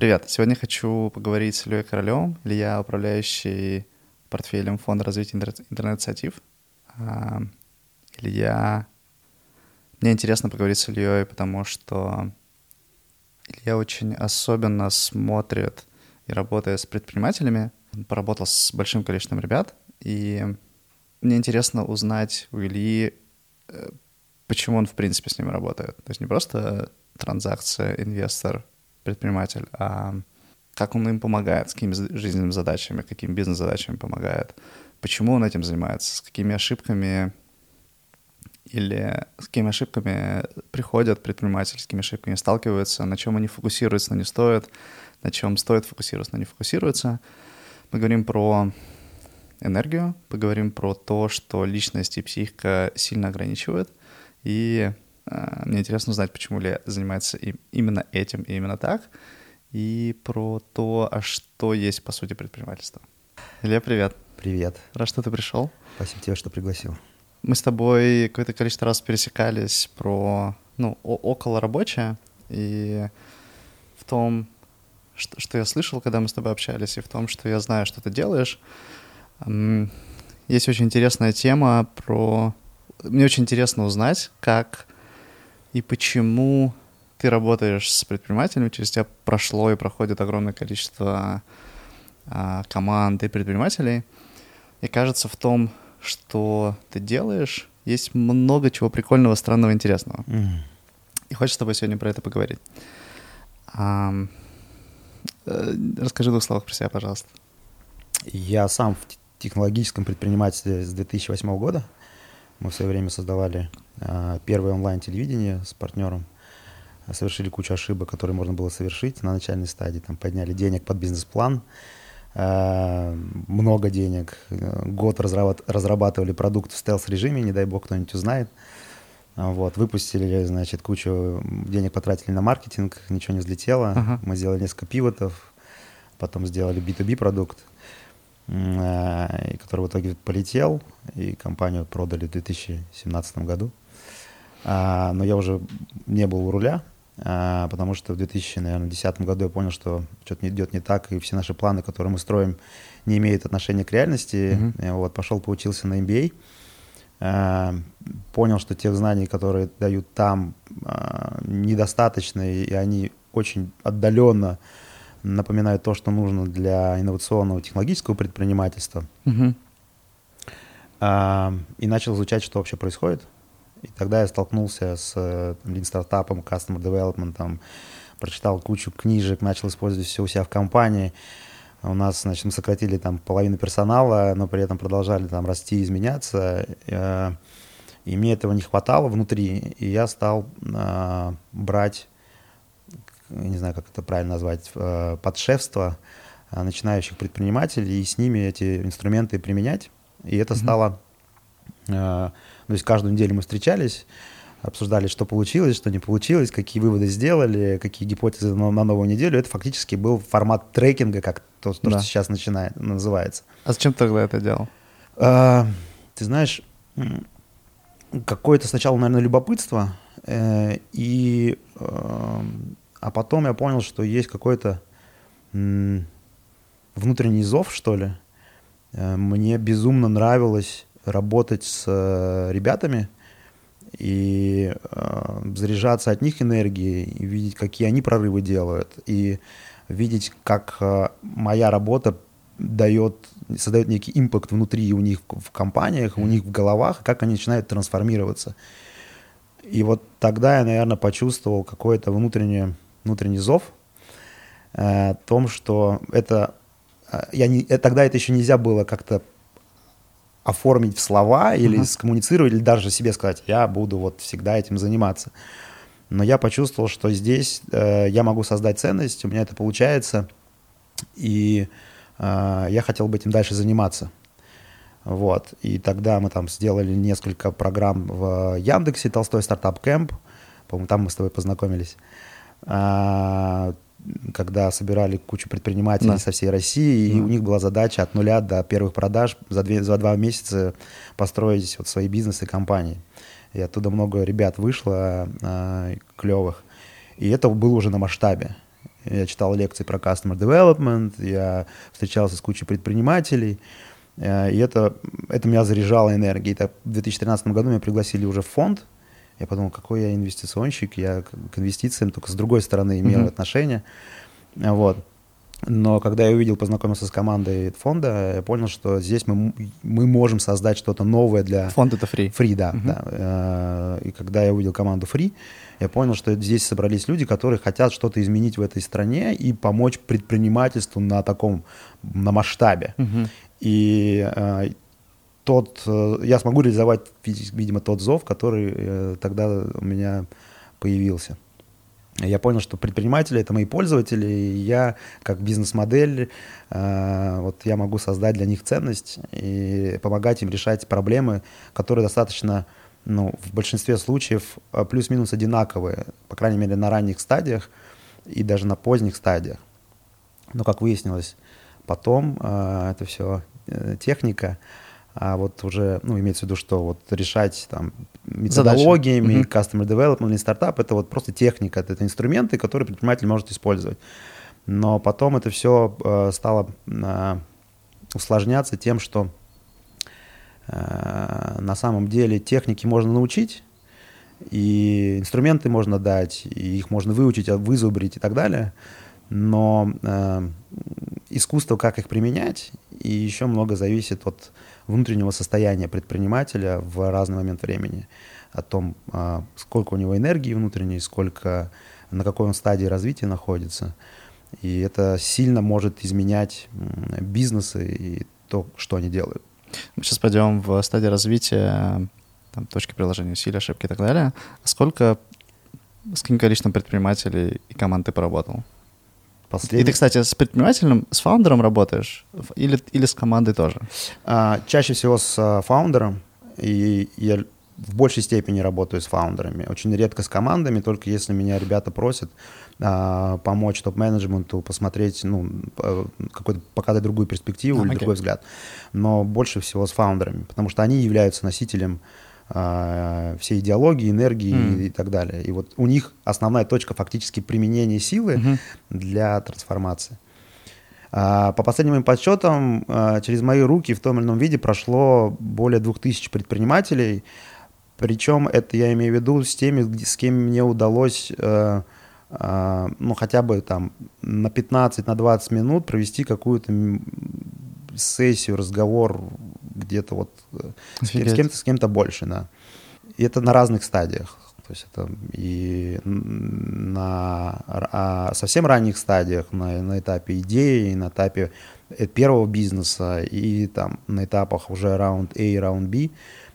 Привет. Сегодня хочу поговорить с Ильей Королевым. Илья, управляющий портфелем Фонда развития интернет-инициатив. Илья... Мне интересно поговорить с Ильей, потому что Илья очень особенно смотрит и работает с предпринимателями. Он поработал с большим количеством ребят, и мне интересно узнать у Ильи, э, почему он, в принципе, с ними работает. То есть не просто транзакция, инвестор, предприниматель, а как он им помогает, с какими жизненными задачами, какими бизнес-задачами помогает, почему он этим занимается, с какими ошибками или с какими ошибками приходят предприниматели, с какими ошибками сталкиваются, на чем они фокусируются, но не стоит, на чем стоит фокусироваться, но не фокусируются. Мы говорим про энергию, поговорим про то, что личность и психика сильно ограничивают, и мне интересно узнать, почему Ле занимается им, именно этим и именно так, и про то, а что есть по сути предпринимательство. Илья, привет. Привет. Рад, что ты пришел. Спасибо тебе, что пригласил. Мы с тобой какое-то количество раз пересекались про, ну, около рабочее, и в том, что, что я слышал, когда мы с тобой общались, и в том, что я знаю, что ты делаешь. Есть очень интересная тема про... Мне очень интересно узнать, как и почему ты работаешь с предпринимателями, через тебя прошло и проходит огромное количество а, команд и предпринимателей. И кажется, в том, что ты делаешь, есть много чего прикольного, странного, интересного. Mm. И хочется с тобой сегодня про это поговорить. А, расскажи в двух словах про себя, пожалуйста. Я сам в технологическом предпринимательстве с 2008 года. Мы в свое время создавали э, первое онлайн-телевидение с партнером. Совершили кучу ошибок, которые можно было совершить на начальной стадии, там подняли денег под бизнес-план, э, много денег, год разрабатывали продукт в стелс-режиме, не дай бог кто-нибудь узнает, вот, выпустили, значит, кучу денег потратили на маркетинг, ничего не взлетело, uh-huh. мы сделали несколько пивотов, потом сделали B2B продукт, э, который в итоге полетел, и компанию продали в 2017 году. А, но я уже не был у руля, а, потому что в 2010 году я понял, что что-то идет не так, и все наши планы, которые мы строим, не имеют отношения к реальности. Mm-hmm. Вот, пошел, поучился на MBA, а, понял, что тех знаний, которые дают там, недостаточно, и они очень отдаленно напоминают то, что нужно для инновационного технологического предпринимательства. Mm-hmm. И начал изучать, что вообще происходит. И тогда я столкнулся с Lean стартапом, Customer Development, там, прочитал кучу книжек, начал использовать все у себя в компании. У нас, значит, мы сократили там половину персонала, но при этом продолжали там расти, изменяться. Э, и мне этого не хватало внутри, и я стал э, брать, не знаю, как это правильно назвать, э, подшефство начинающих предпринимателей и с ними эти инструменты применять. И это mm-hmm. стало то есть каждую неделю мы встречались, обсуждали, что получилось, что не получилось, какие выводы сделали, какие гипотезы на, на новую неделю. Это фактически был формат трекинга, как то, то да. что сейчас начинает, называется. А зачем ты тогда это делал? А, ты знаешь, какое-то сначала, наверное, любопытство, э, и, э, а потом я понял, что есть какой-то внутренний зов, что ли. Э, мне безумно нравилось работать с э, ребятами и э, заряжаться от них энергией, и видеть, какие они прорывы делают, и видеть, как моя работа дает, создает некий импакт внутри у них в компаниях, у них в головах, как они начинают трансформироваться. И вот тогда я, наверное, почувствовал какой-то внутренний, внутренний зов э, о том, что это... Э, я не, э, тогда это еще нельзя было как-то оформить в слова или uh-huh. скоммуницировать, или даже себе сказать, я буду вот всегда этим заниматься. Но я почувствовал, что здесь э, я могу создать ценность, у меня это получается, и э, я хотел бы этим дальше заниматься. Вот. И тогда мы там сделали несколько программ в Яндексе, Толстой стартап кэмп, по-моему, там мы с тобой познакомились. А, когда собирали кучу предпринимателей да. со всей России, да. и у них была задача от нуля до первых продаж за, две, за два месяца построить вот свои бизнесы, компании. И оттуда много ребят вышло э, клевых. И это было уже на масштабе. я читал лекции про customer development, я встречался с кучей предпринимателей, э, и это, это меня заряжало энергией. Так, в 2013 году меня пригласили уже в фонд, я подумал, какой я инвестиционщик, я к инвестициям только с другой стороны имею mm-hmm. отношение. Вот. Но когда я увидел, познакомился с командой фонда, я понял, что здесь мы, мы можем создать что-то новое для... Фонд — это free. Free, да. Uh-huh. да. Э, и когда я увидел команду free, я понял, что здесь собрались люди, которые хотят что-то изменить в этой стране и помочь предпринимательству на таком, на масштабе. Uh-huh. И э, тот, э, я смогу реализовать, видимо, тот зов, который тогда у меня появился я понял, что предприниматели — это мои пользователи, и я как бизнес-модель, э, вот я могу создать для них ценность и помогать им решать проблемы, которые достаточно, ну, в большинстве случаев э, плюс-минус одинаковые, по крайней мере, на ранних стадиях и даже на поздних стадиях. Но, как выяснилось, потом э, это все э, техника, а вот уже, ну, имеется в виду, что вот решать там методологиями, Задачи. customer development или стартап, это вот просто техника, это инструменты, которые предприниматель может использовать. Но потом это все э, стало э, усложняться тем, что э, на самом деле техники можно научить, и инструменты можно дать, и их можно выучить, вызубрить и так далее, но э, искусство, как их применять, и еще много зависит от внутреннего состояния предпринимателя в разный момент времени, о том, а, сколько у него энергии внутренней, сколько, на какой он стадии развития находится. И это сильно может изменять бизнесы и то, что они делают. Мы сейчас пойдем в стадии развития там, точки приложения, усилия, ошибки и так далее. Сколько, с каким количеством предпринимателей и команд ты поработал? Последний... И ты, кстати, с предпринимателем, с фаундером работаешь или, или с командой тоже? А, чаще всего с а, фаундером, и я в большей степени работаю с фаундерами. Очень редко с командами, только если меня ребята просят а, помочь топ-менеджменту, посмотреть, ну, какой-то, показать другую перспективу а, или okay. другой взгляд. Но больше всего с фаундерами, потому что они являются носителем э, всей идеологии, энергии mm. и, и так далее. И вот у них основная точка фактически применения силы mm-hmm. для трансформации. А, по последним моим подсчетам, а, через мои руки в том или ином виде прошло более 2000 предпринимателей. Причем это я имею в виду с теми, с кем мне удалось э, ну, хотя бы там на 15-20 на минут провести какую-то сессию, разговор где-то вот э, с, кем-то, с кем-то больше, да. И это на разных стадиях. То есть это и на а совсем ранних стадиях, на, на этапе идеи, на этапе э, первого бизнеса и там на этапах уже раунд A и раунд B,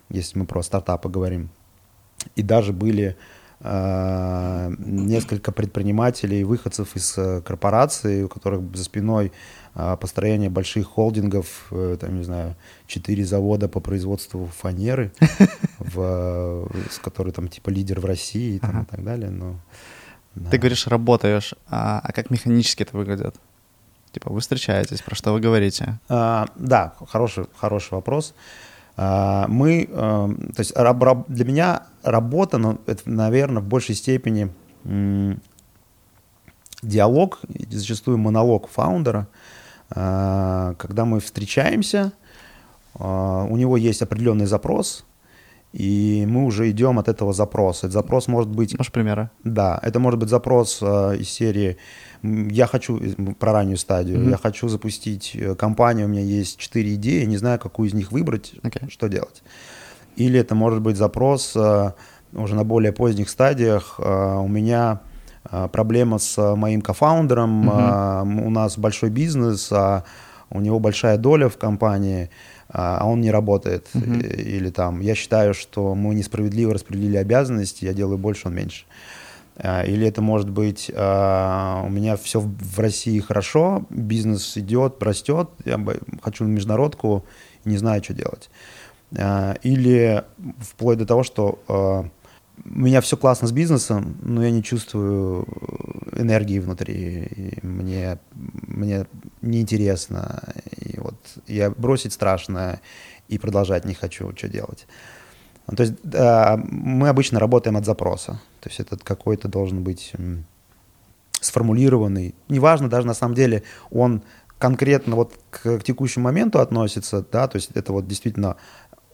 если мы про стартапы говорим. И даже были э, несколько предпринимателей, выходцев из э, корпораций, у которых за спиной построение больших холдингов, э, там, не знаю, четыре завода по производству фанеры, в, с который там типа лидер в России и, там, ага. и так далее. Но, да. Ты говоришь, работаешь, а, а как механически это выглядит? Типа вы встречаетесь, про что вы говорите? А, да, хороший, хороший вопрос. А, мы, а, то есть раб, раб, для меня работа, ну, это, наверное, в большей степени диалог, зачастую монолог фаундера, а, когда мы встречаемся, а, у него есть определенный запрос, и мы уже идем от этого запроса. Этот запрос может быть... Можешь примеры? Да, это может быть запрос э, из серии «Я хочу...» Про раннюю стадию. Mm-hmm. «Я хочу запустить э, компанию, у меня есть четыре идеи, не знаю, какую из них выбрать, okay. что делать». Или это может быть запрос уже на более поздних стадиях «У меня а, проблема с моим кофаундером, угу. у нас большой бизнес, а у него большая доля в компании, а он не работает. Угу. Или там, я считаю, что мы несправедливо распределили обязанности, я делаю больше, он меньше. Или это может быть, у меня все в России хорошо, бизнес идет, растет, я хочу на международку, не знаю, что делать. Или вплоть до того, что у меня все классно с бизнесом, но я не чувствую энергии внутри. И мне, мне неинтересно. И вот я бросить страшно и продолжать не хочу, что делать. То есть да, мы обычно работаем от запроса. То есть это какой-то должен быть сформулированный. Неважно даже на самом деле, он конкретно вот к, к текущему моменту относится, да, то есть это вот действительно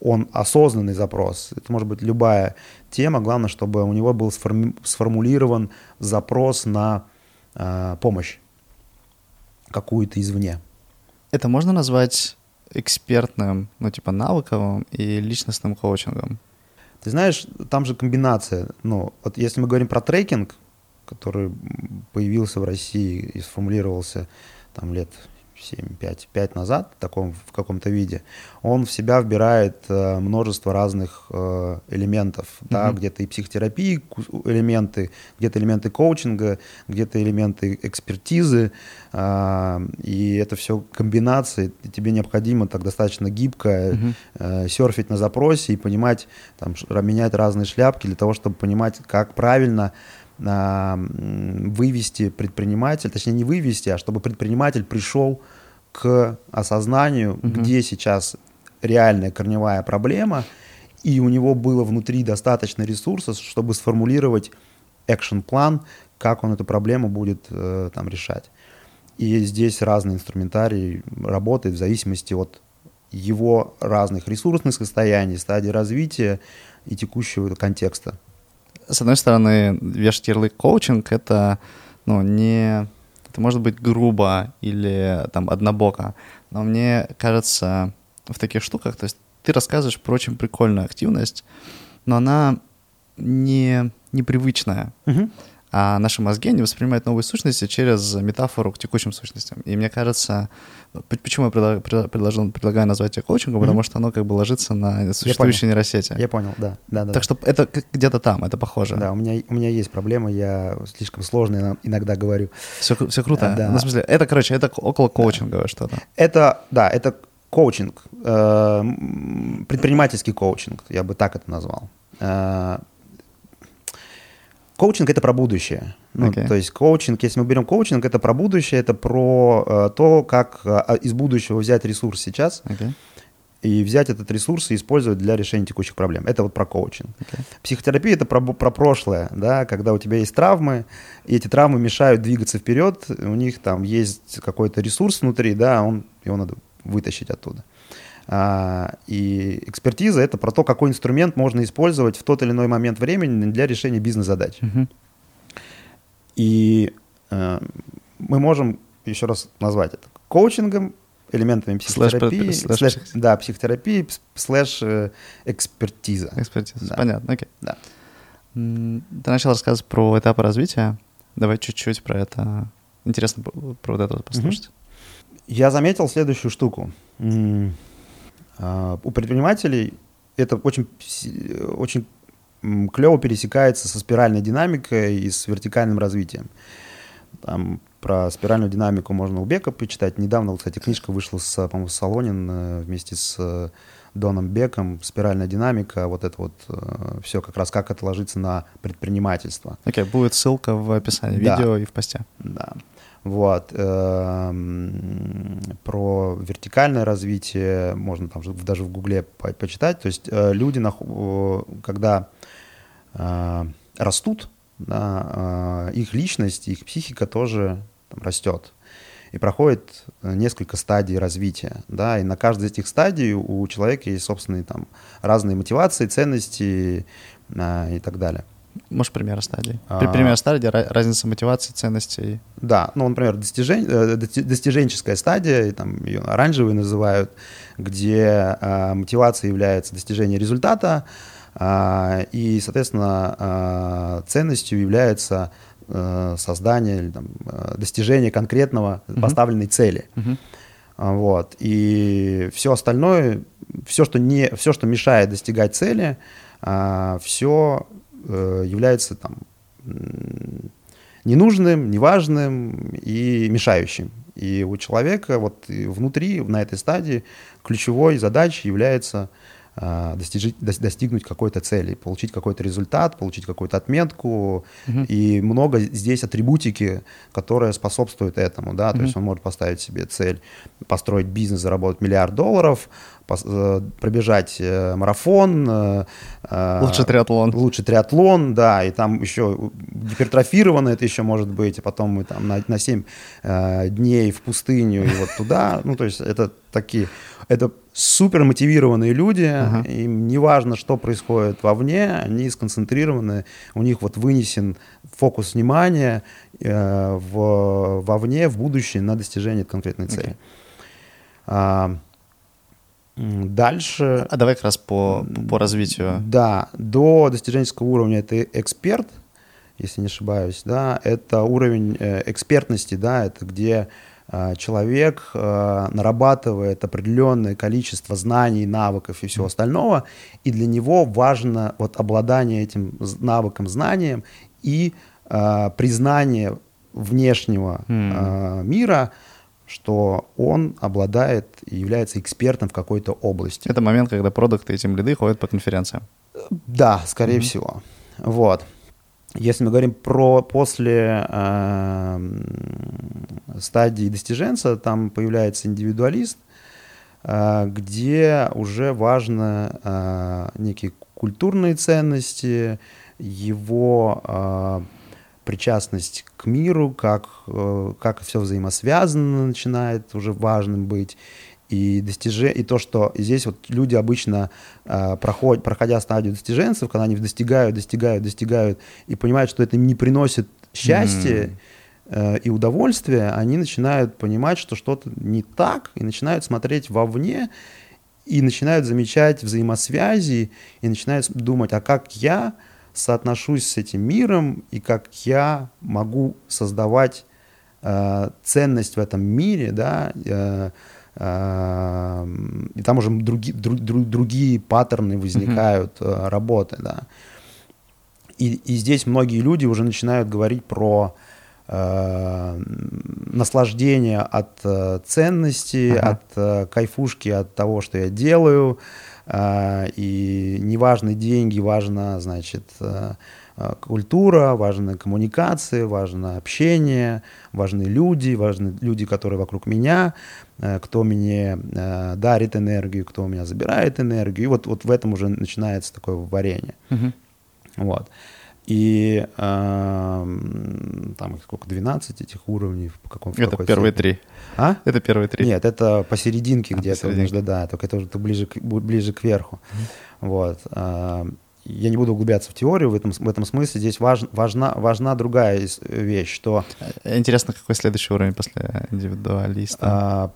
он осознанный запрос. Это может быть любая тема, главное, чтобы у него был сформи- сформулирован запрос на э, помощь какую-то извне. Это можно назвать экспертным, ну типа навыковым и личностным коучингом? Ты знаешь, там же комбинация. Ну, вот если мы говорим про трекинг, который появился в России и сформулировался там лет 7-5 5 назад в, таком, в каком-то виде, он в себя вбирает э, множество разных э, элементов. Mm-hmm. Да, где-то и психотерапии элементы, где-то элементы коучинга, где-то элементы экспертизы. Э, и это все комбинации. Тебе необходимо так достаточно гибко mm-hmm. э, серфить на запросе и понимать, там, менять разные шляпки для того, чтобы понимать, как правильно вывести предприниматель, точнее не вывести, а чтобы предприниматель пришел к осознанию, угу. где сейчас реальная корневая проблема, и у него было внутри достаточно ресурсов, чтобы сформулировать экшен-план, как он эту проблему будет э, там решать. И здесь разный инструментарий работает в зависимости от его разных ресурсных состояний, стадий развития и текущего контекста с одной стороны, вешать ярлык коучинг — это, ну, не... Это может быть грубо или там однобоко, но мне кажется, в таких штуках, то есть ты рассказываешь про очень прикольную активность, но она не непривычная. Uh-huh а наши мозги, они воспринимают новые сущности через метафору к текущим сущностям. И мне кажется, почему я предложил, предлагаю назвать это коучингом, mm-hmm. потому что оно как бы ложится на существующие я нейросети. Я понял, да. да, да так да. что это где-то там, это похоже. Да, у меня, у меня есть проблема, я слишком сложно иногда говорю. Все, все круто. Да. Ну, в смысле, это, короче, это около коучинговое да. что-то. Это, да, это коучинг, э, предпринимательский коучинг, я бы так это назвал. Коучинг это про будущее. Ну, okay. То есть коучинг, если мы берем коучинг, это про будущее, это про э, то, как э, из будущего взять ресурс сейчас okay. и взять этот ресурс и использовать для решения текущих проблем. Это вот про коучинг. Okay. Психотерапия это про, про прошлое, да, когда у тебя есть травмы, и эти травмы мешают двигаться вперед, у них там есть какой-то ресурс внутри, да, он, его надо вытащить оттуда. А, и экспертиза — это про то, какой инструмент можно использовать в тот или иной момент времени для решения бизнес-задач. Угу. И э, мы можем еще раз назвать это коучингом, элементами психотерапии, слэш, слэш, слэш, да, психотерапии, слэш э, экспертиза. Экспертиза, да. понятно, окей. Да. Ты начал рассказывать про этапы развития. Давай чуть-чуть про это. Интересно про вот это послушать. Я заметил следующую штуку. А, у предпринимателей это очень, очень клево пересекается со спиральной динамикой и с вертикальным развитием. Там про спиральную динамику можно у Бека почитать. Недавно, кстати, книжка вышла с, по-моему, Солонин э, вместе с э, Доном Беком. Спиральная динамика, вот это вот э, все как раз как это ложится на предпринимательство. Окей, okay, будет ссылка в описании да. видео и в посте. Да. Вот. Эм, про вертикальное развитие можно там даже в Гугле почитать. То есть э, люди, когда э, растут, да, э, их личность, их психика тоже там, растет. И проходит несколько стадий развития. Да, и на каждой из этих стадий у человека есть собственные там, разные мотивации, ценности и так далее. Можешь пример стадии? А... Пример стадии, разница мотивации, ценностей. Да, ну, например, достижень, э, достиженческая стадия, там ее оранжевый называют, где э, мотивацией является достижение результата, э, и, соответственно, э, ценностью является э, создание или там, э, достижение конкретного uh-huh. поставленной цели. Uh-huh. Вот. И все остальное, все, что, не, все, что мешает достигать цели, э, все является там ненужным, неважным и мешающим. И у человека вот внутри, на этой стадии, ключевой задачей является а, достижить, достигнуть какой-то цели, получить какой-то результат, получить какую-то отметку. Uh-huh. И много здесь атрибутики, которые способствуют этому. Да? Uh-huh. То есть он может поставить себе цель построить бизнес, заработать миллиард долларов, Э, пробежать э, марафон. Э, лучше триатлон. Лучше триатлон, да, и там еще гипертрофировано это еще может быть, а потом мы там на, на 7 дней в пустыню и вот туда. Ну, то есть это такие, это супер мотивированные люди, uh-huh. им не важно, что происходит вовне, они сконцентрированы, у них вот вынесен фокус внимания э, в, вовне, в будущее на достижение конкретной цели. Okay. А, Дальше... А давай как раз по, по развитию. Да, до достиженческого уровня это эксперт, если не ошибаюсь, да, это уровень э, экспертности, да, это где э, человек э, нарабатывает определенное количество знаний, навыков и всего остального, и для него важно вот обладание этим навыком, знанием и признание внешнего mm. мира, что он обладает и является экспертом в какой-то области. Это момент, когда продукты и тем лиды ходят по конференциям. Да, скорее mm-hmm. всего. Вот. Если мы говорим про после э, стадии достиженца, там появляется индивидуалист, э, где уже важно э, некие культурные ценности, его э, причастность к миру, как, э, как все взаимосвязано начинает уже важным быть. И, достижение, и то, что здесь вот люди обычно э, проходят, проходя стадию достиженцев, когда они достигают, достигают, достигают, и понимают, что это не приносит счастья mm. и удовольствия, они начинают понимать, что что-то не так, и начинают смотреть вовне, и начинают замечать взаимосвязи, и начинают думать, а как я соотношусь с этим миром и как я могу создавать э, ценность в этом мире, да, э, э, и там уже други, друг, друг, другие паттерны возникают mm-hmm. работы, да. И, и здесь многие люди уже начинают говорить про э, наслаждение от э, ценности, uh-huh. от э, кайфушки, от того, что я делаю, и не важны деньги, важна, значит, э, э, культура, важны коммуникации, важно общение, важны люди, важны люди, которые вокруг меня, э, кто мне дарит энергию, кто у меня забирает энергию. И вот, вот в этом уже начинается такое варенье. Uh-huh. Вот. И э, там сколько, 12 этих уровней в каком Это первые степени. три. А? Это первые три. Нет, это посерединке а, где-то посерединке. да, только это уже ближе, к, ближе к верху. Mm-hmm. Вот. Э, я не буду углубляться в теорию в этом, в этом смысле. Здесь важ, важна, важна другая вещь, что... Э, интересно, какой следующий уровень после индивидуалиста? А,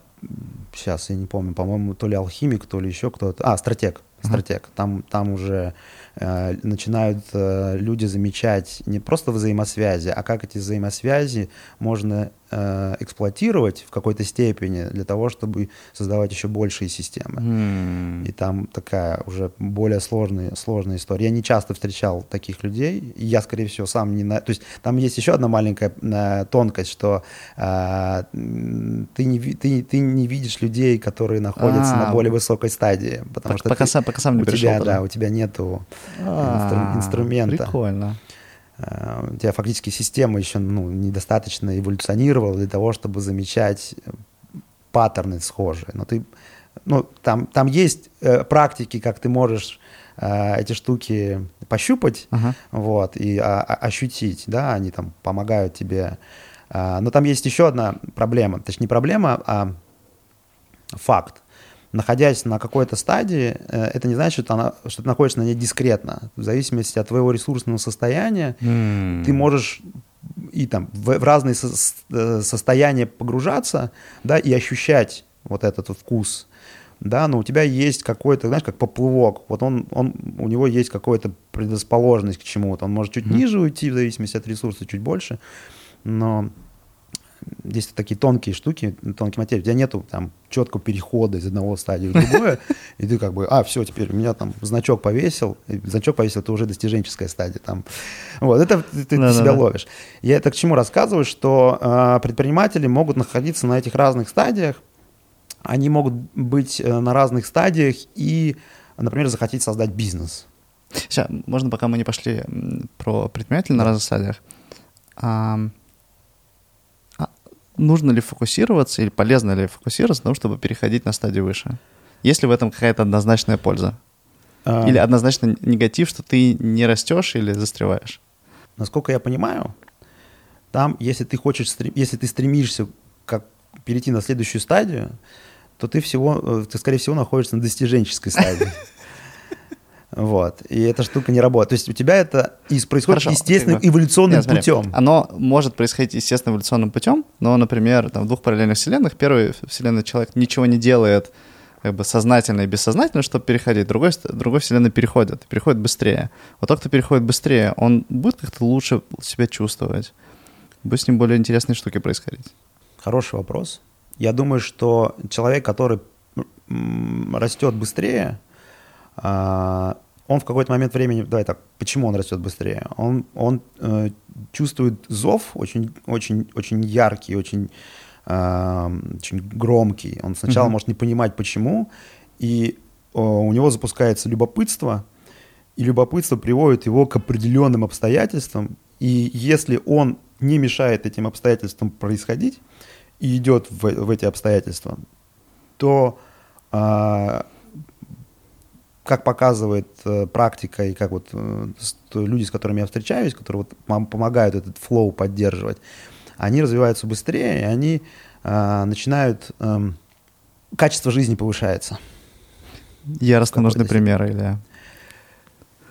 сейчас, я не помню, по-моему, то ли алхимик, то ли еще кто-то. А, стратег. Стратег. Uh-huh. Там, там уже Э, начинают э, люди замечать не просто взаимосвязи, а как эти взаимосвязи можно э, эксплуатировать в какой-то степени для того, чтобы создавать еще большие системы. Mm. И там такая уже более сложная, сложная история. Я не часто встречал таких людей, я, скорее всего, сам не... На... То есть там есть еще одна маленькая э, тонкость, что э, ты, не, ты, ты не видишь людей, которые находятся а, на более высокой стадии, потому пока, что пока, ты, сам, пока сам не у пришел. Тебя, да, у тебя нету а, инструмента. Прикольно. Э, у тебя фактически система еще ну, недостаточно эволюционировала для того, чтобы замечать э, паттерны схожие. Но ты, ну, там, там есть э, практики, как ты можешь э, эти штуки пощупать uh-huh. вот, и а, а, ощутить, да, они там помогают тебе. Э, но там есть еще одна проблема, точнее не проблема, а факт находясь на какой-то стадии, э, это не значит, что, она, что ты находишься на ней дискретно. В зависимости от твоего ресурсного состояния mm. ты можешь и там в, в разные со, э, состояния погружаться, да, и ощущать вот этот вот вкус, да, но у тебя есть какой-то, знаешь, как поплывок, вот он, он, у него есть какая-то предрасположенность к чему-то, он может чуть mm ниже уйти в зависимости от ресурса, чуть больше, но здесь такие тонкие штуки, тонкие материи, у тебя нету там четкого перехода из одного стадии в другое, и ты как бы, а, все, теперь у меня там значок повесил, значок повесил, это уже достиженческая стадия там. Вот, это ты, ты да, себя да, ловишь. Я это к чему рассказываю, что э, предприниматели могут находиться на этих разных стадиях, они могут быть э, на разных стадиях и например, захотеть создать бизнес. Сейчас, можно, пока мы не пошли про предпринимателя на разных стадиях. А, а нужно ли фокусироваться или полезно ли фокусироваться на том, чтобы переходить на стадию выше? Есть ли в этом какая-то однозначная польза? А... Или однозначно негатив, что ты не растешь или застреваешь? Насколько я понимаю, там, если ты хочешь, если ты стремишься как перейти на следующую стадию, то ты всего, э, ты, скорее всего, находишься на достиженческой стадии. Вот. И эта штука не работает. То есть у тебя это происходит Хорошо, естественным как эволюционным Нет, путем. Оно может происходить естественным эволюционным путем, но, например, там, в двух параллельных вселенных, первой вселенной человек ничего не делает как бы сознательно и бессознательно, чтобы переходить, другой, другой вселенной переходит, переходит быстрее. Вот тот, кто переходит быстрее, он будет как-то лучше себя чувствовать, будет с ним более интересные штуки происходить. Хороший вопрос. Я думаю, что человек, который растет быстрее, а, он в какой-то момент времени, давай так, почему он растет быстрее? Он, он э, чувствует зов очень, очень, очень яркий, очень, э, очень громкий. Он сначала mm-hmm. может не понимать, почему, и э, у него запускается любопытство, и любопытство приводит его к определенным обстоятельствам, и если он не мешает этим обстоятельствам происходить и идет в, в эти обстоятельства, то э, как показывает э, практика и как вот э, люди, с которыми я встречаюсь, которые вот помогают этот флоу поддерживать, они развиваются быстрее, и они э, начинают... Э, качество жизни повышается. Яростно нужны примеры, или...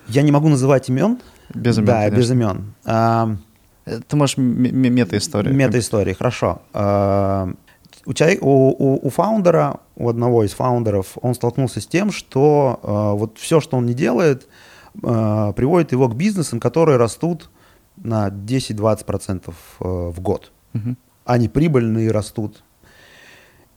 Я не могу называть имен. Без имен, Да, конечно. без имен. А, Ты можешь мета-истории. Мета-истории, хорошо. А, у, человека, у, у, у фаундера, у одного из фаундеров, он столкнулся с тем, что э, вот все, что он не делает, э, приводит его к бизнесам, которые растут на 10-20% э, в год. Угу. Они прибыльные растут.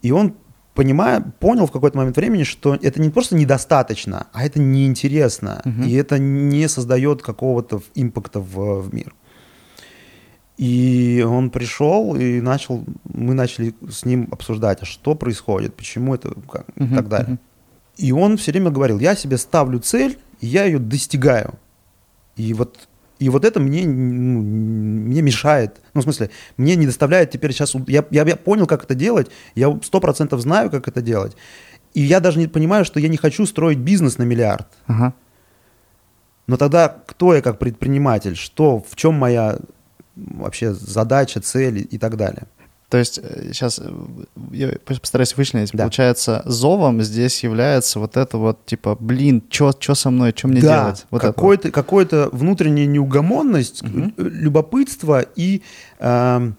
И он понимая, понял в какой-то момент времени, что это не просто недостаточно, а это неинтересно, угу. и это не создает какого-то импакта в, в мир. И он пришел и начал, мы начали с ним обсуждать, а что происходит, почему это, как, uh-huh, и так далее. Uh-huh. И он все время говорил, я себе ставлю цель, и я ее достигаю. И вот, и вот это мне, ну, мне мешает. Ну, в смысле, мне не доставляет теперь сейчас... Я, я, я понял, как это делать, я сто процентов знаю, как это делать. И я даже не понимаю, что я не хочу строить бизнес на миллиард. Uh-huh. Но тогда кто я как предприниматель? Что, в чем моя вообще задача, цель и так далее. То есть сейчас э, э, я постараюсь вычленить. Да. Получается, зовом здесь является вот это вот типа, блин, что со мной, что мне да, делать? Вот какой-то, вот. какой-то внутренняя неугомонность, угу. любопытство и э,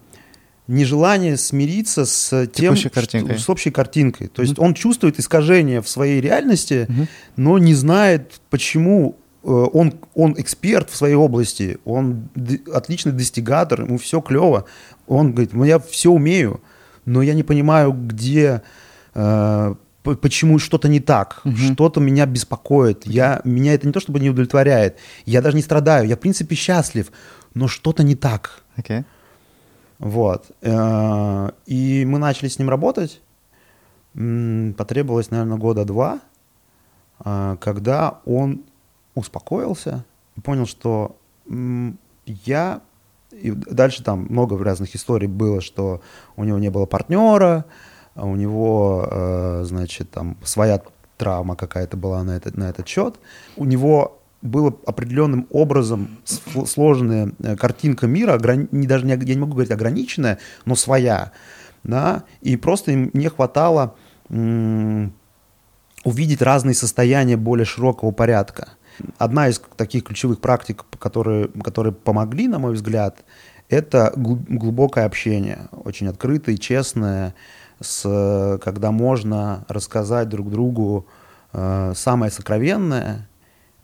нежелание смириться с тем, картинкой. с общей картинкой. То есть угу. он чувствует искажение в своей реальности, угу. но не знает, почему он, он эксперт в своей области, он отличный достигатор, ему все клево. Он говорит, ну я все умею, но я не понимаю, где, э, почему что-то не так, угу. что-то меня беспокоит. Я, меня это не то чтобы не удовлетворяет, я даже не страдаю, я в принципе счастлив, но что-то не так. Okay. Вот. Э, и мы начали с ним работать. Потребовалось, наверное, года два, э, когда он успокоился и понял, что я... И дальше там много разных историй было, что у него не было партнера, у него, э, значит, там своя травма какая-то была на этот, на этот счет. У него было определенным образом сложная э, картинка мира, не, даже не, я не могу говорить ограниченная, но своя, да, и просто им не хватало увидеть разные состояния более широкого порядка. Одна из таких ключевых практик, которые, которые помогли, на мой взгляд, это глубокое общение, очень открытое честное, с, когда можно рассказать друг другу э, самое сокровенное.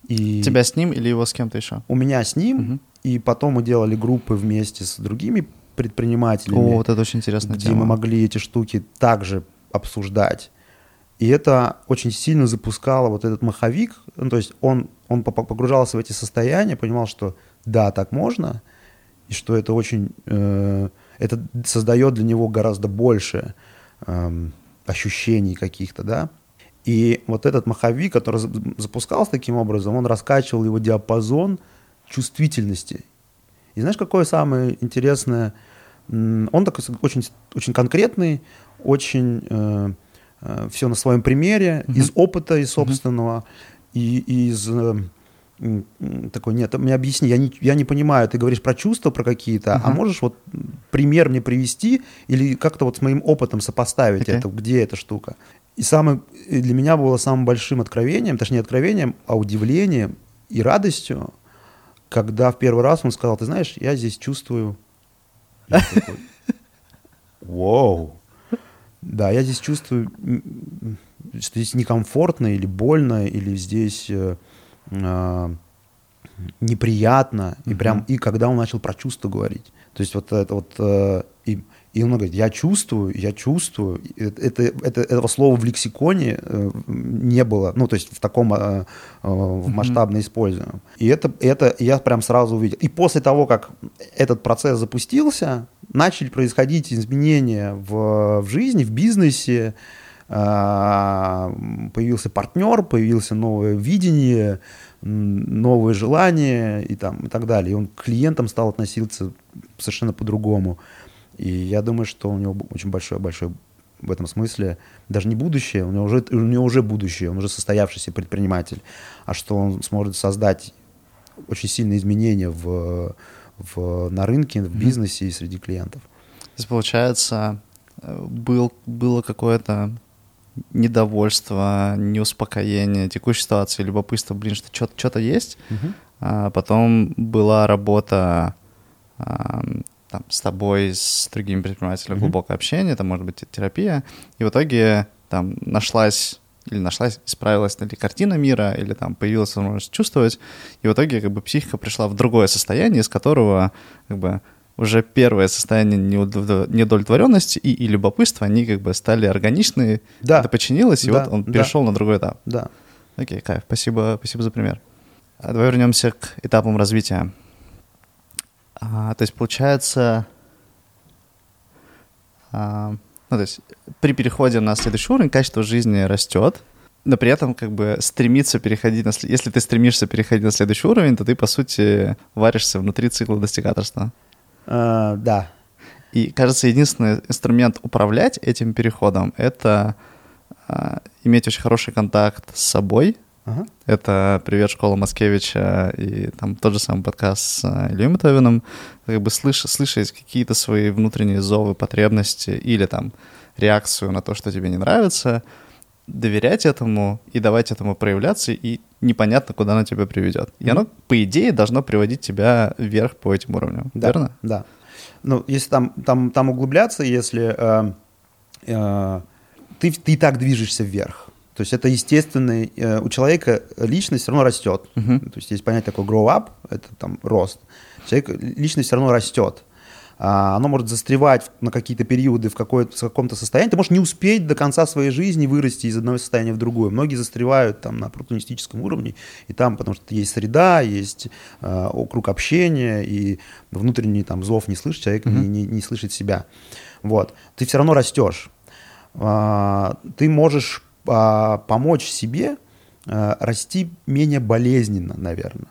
И Тебя с ним или его с кем-то еще? У меня с ним, угу. и потом мы делали группы вместе с другими предпринимателями. О, вот это очень интересная где тема. мы могли эти штуки также обсуждать. И это очень сильно запускало вот этот маховик, ну, то есть он, он погружался в эти состояния, понимал, что да, так можно, и что это очень, э, это создает для него гораздо больше э, ощущений каких-то, да. И вот этот маховик, который запускался таким образом, он раскачивал его диапазон чувствительности. И знаешь, какое самое интересное? Он такой очень, очень конкретный, очень э, э, все на своем примере, mm-hmm. из опыта, из собственного, mm-hmm. и из э, такой, нет, мне объясни, я не, я не понимаю, ты говоришь про чувства, про какие-то, uh-huh. а можешь вот пример мне привести или как-то вот с моим опытом сопоставить okay. это, где эта штука. И самое, для меня было самым большим откровением, точнее откровением, а удивлением и радостью, когда в первый раз он сказал, ты знаешь, я здесь чувствую... Вау! Да, я здесь чувствую, что здесь некомфортно или больно, или здесь э, э, неприятно, и прям, и когда он начал про чувства говорить. То есть вот это вот, э, и, и он говорит, я чувствую, я чувствую. Это, это, этого слова в лексиконе э, не было, ну, то есть в таком э, э, в масштабно используемом. И это, это я прям сразу увидел. И после того, как этот процесс запустился, начали происходить изменения в, в жизни, в бизнесе, появился партнер, появился новое видение, новые желания и, там, и так далее. И он к клиентам стал относиться совершенно по-другому. И я думаю, что у него очень большое-большое в этом смысле даже не будущее, у него, уже, у него уже будущее, он уже состоявшийся предприниматель, а что он сможет создать очень сильные изменения в, в, на рынке, в бизнесе и среди клиентов. То есть, получается, э, был, было какое-то недовольство, неуспокоение текущей ситуации, любопытство, блин, что что-то есть. Uh-huh. А потом была работа там, с тобой, с другими предпринимателями, uh-huh. глубокое общение, это может быть терапия. И в итоге там нашлась или нашлась, исправилась ли картина мира, или там появилась возможность чувствовать, и в итоге как бы психика пришла в другое состояние, из которого как бы уже первое состояние неудовлетворенности и, и любопытства, они как бы стали органичны, да. это починилось, и да. вот он да. перешел на другой этап. Да. Окей, кайф, спасибо, спасибо за пример. А давай вернемся к этапам развития. А, то есть получается, а, ну, то есть при переходе на следующий уровень качество жизни растет, но при этом как бы стремиться переходить на... Если ты стремишься переходить на следующий уровень, то ты, по сути, варишься внутри цикла достигаторства. Uh, да. И, кажется, единственный инструмент управлять этим переходом — это uh, иметь очень хороший контакт с собой. Uh-huh. Это «Привет, школа Маскевича» и там тот же самый подкаст с uh, Ильей Матовиным. Как бы слыш, слышать какие-то свои внутренние зовы, потребности или там реакцию на то, что тебе не нравится, доверять этому и давать этому проявляться, и непонятно, куда оно тебя приведет. И оно, по идее, должно приводить тебя вверх по этим уровням, да, верно? Да. Ну, если там, там, там углубляться, если э, э, ты, ты и так движешься вверх, то есть это естественный, э, у человека личность все равно растет. Uh-huh. То есть есть понятие такое grow up, это там рост. Человек, личность все равно растет. А, оно может застревать на какие-то периоды в, в каком-то состоянии. Ты можешь не успеть до конца своей жизни вырасти из одного состояния в другое. Многие застревают там на оппортунистическом уровне, и там, потому что есть среда, есть э, круг общения, и внутренний там зов не слышит, человек mm-hmm. не, не, не слышит себя. Вот. Ты все равно растешь. А, ты можешь помочь себе а, расти менее болезненно, наверное.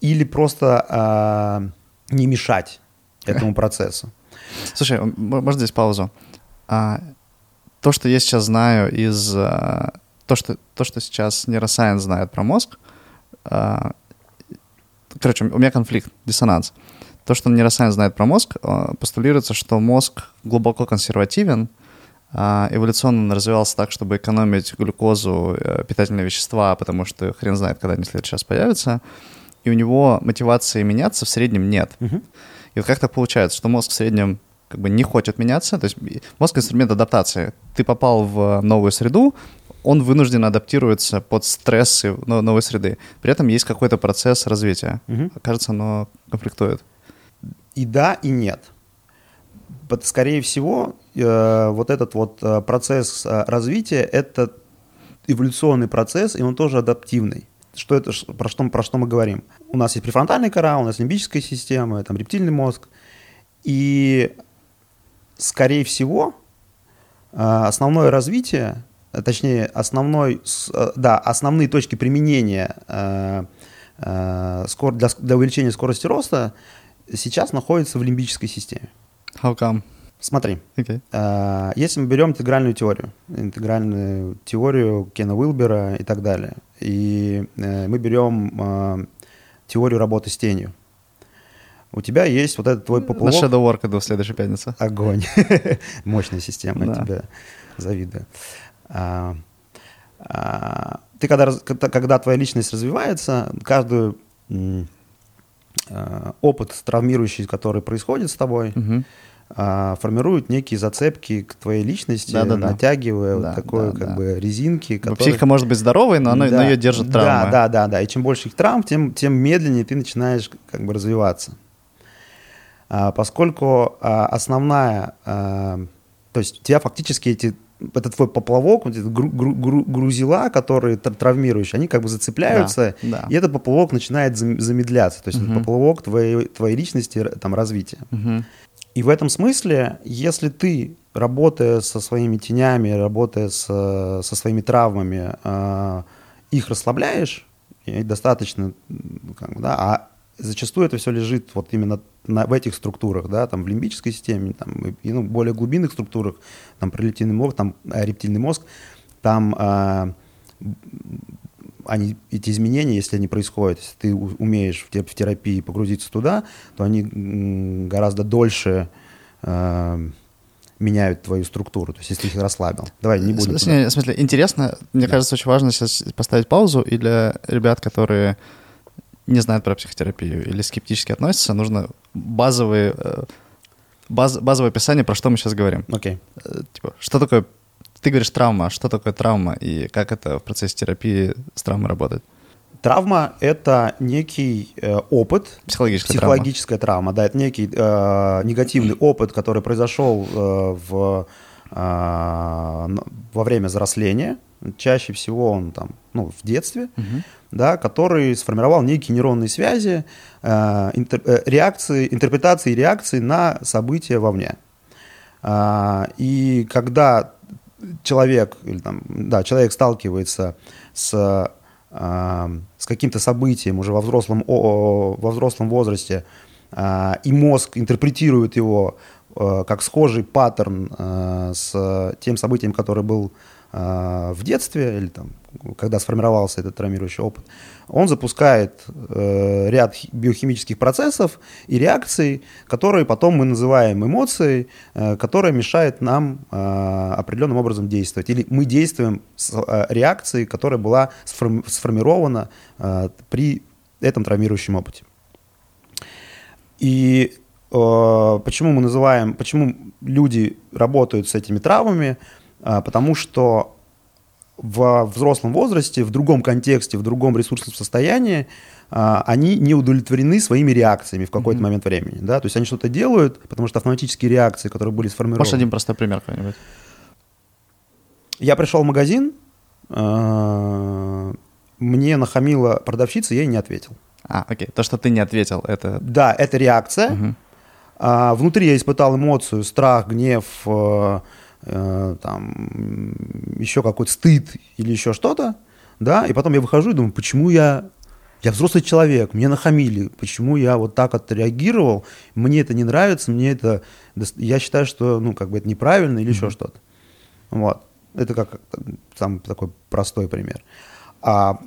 Или просто а, не мешать этому процессу. Слушай, можно здесь паузу? А, то, что я сейчас знаю из... А, то, что, то, что сейчас нейросайенс знает про мозг, а, короче, у меня конфликт, диссонанс. То, что нейросайенс знает про мозг, а, постулируется, что мозг глубоко консервативен, а, эволюционно развивался так, чтобы экономить глюкозу, э, питательные вещества, потому что хрен знает, когда они в следующий раз появятся, и у него мотивации меняться в среднем нет. Uh-huh. И вот как так получается, что мозг в среднем как бы не хочет меняться, то есть мозг — инструмент адаптации. Ты попал в новую среду, он вынужден адаптироваться под стрессы новой среды. При этом есть какой-то процесс развития. Угу. Кажется, оно конфликтует. И да, и нет. Скорее всего, э, вот этот вот э, процесс э, развития — это эволюционный процесс, и он тоже адаптивный. Что это, про что, про что мы говорим? У нас есть префронтальная кора, у нас лимбическая система, там рептильный мозг. И, скорее всего, э, основное развитие точнее, основной, да, основные точки применения э, для, увеличения скорости роста сейчас находятся в лимбической системе. How come? Смотри, okay. э, если мы берем интегральную теорию, интегральную теорию Кена Уилбера и так далее, и э, мы берем э, теорию работы с тенью, у тебя есть вот этот твой поплавок. На Shadow Work иду в следующую пятницу. Огонь. Мощная система, я тебе завидую. А, а, ты когда, когда твоя личность развивается, каждый опыт травмирующий, который происходит с тобой, угу. формирует некие зацепки к твоей личности, да, да, натягивая да. вот такой да, как да. бы резинки. Которые... Психика может быть здоровой, но, она, да. но ее держит травма. Да, да, да, да. И чем больше их травм, тем, тем медленнее ты начинаешь как бы развиваться. А, поскольку а, основная, а, то есть у тебя фактически эти это твой поплавок, вот эти гру, гру, грузила, которые травмирующие, они как бы зацепляются, да, да. и этот поплавок начинает замедляться. То есть угу. поплавок твоей, твоей личности, там, развития. Угу. И в этом смысле, если ты, работая со своими тенями, работая с, со своими травмами, э, их расслабляешь, и достаточно, как да, а зачастую это все лежит вот именно на, в этих структурах, да, там в лимбической системе, там, и, ну, более глубинных структурах, там пролетительный мозг, там рептильный мозг, там э, они, эти изменения, если они происходят, если ты умеешь в, терапии погрузиться туда, то они гораздо дольше э, меняют твою структуру, то есть если ты их расслабил. Давай, не будем. В смысле, в смысле интересно, мне да. кажется, очень важно сейчас поставить паузу, и для ребят, которые не знают про психотерапию или скептически относятся, нужно базовые, э, баз, базовое описание, про что мы сейчас говорим. Окей. Okay. Э, типа, что такое, ты говоришь травма, что такое травма и как это в процессе терапии с травмой работает? Травма — это некий э, опыт. Психологическая, психологическая травма. травма. Да, это некий э, негативный опыт, который произошел э, в, э, во время взросления. Чаще всего он там, ну, в детстве. Угу да, который сформировал некие нейронные связи, э, интер, э, реакции, интерпретации и реакции на события вовне. Э, и когда человек, или там, да, человек сталкивается с, э, с каким-то событием уже во взрослом, о, во взрослом возрасте, э, и мозг интерпретирует его э, как схожий паттерн э, с тем событием, которое был э, в детстве или там когда сформировался этот травмирующий опыт, он запускает э, ряд биохимических процессов и реакций, которые потом мы называем эмоцией, э, которая мешает нам э, определенным образом действовать. Или мы действуем с э, реакцией, которая была сформи сформирована э, при этом травмирующем опыте. И э, почему мы называем, почему люди работают с этими травмами? Э, потому что в взрослом возрасте, в другом контексте, в другом ресурсном состоянии, а, они не удовлетворены своими реакциями в какой-то mm-hmm. момент времени. Да? То есть они что-то делают, потому что автоматические реакции, которые были сформированы... Может, один простой пример какой-нибудь? Я пришел в магазин, а, мне нахамила продавщица, я ей не ответил. А, окей. То, что ты не ответил, это... Да, это реакция. Угу. А, внутри я испытал эмоцию, страх, гнев, Э, там, еще какой-то стыд или еще что-то, да, и потом я выхожу и думаю, почему я, я взрослый человек, мне нахамили, почему я вот так отреагировал, мне это не нравится, мне это, я считаю, что, ну, как бы это неправильно или mm-hmm. еще что-то. Вот. Это как самый такой простой пример. А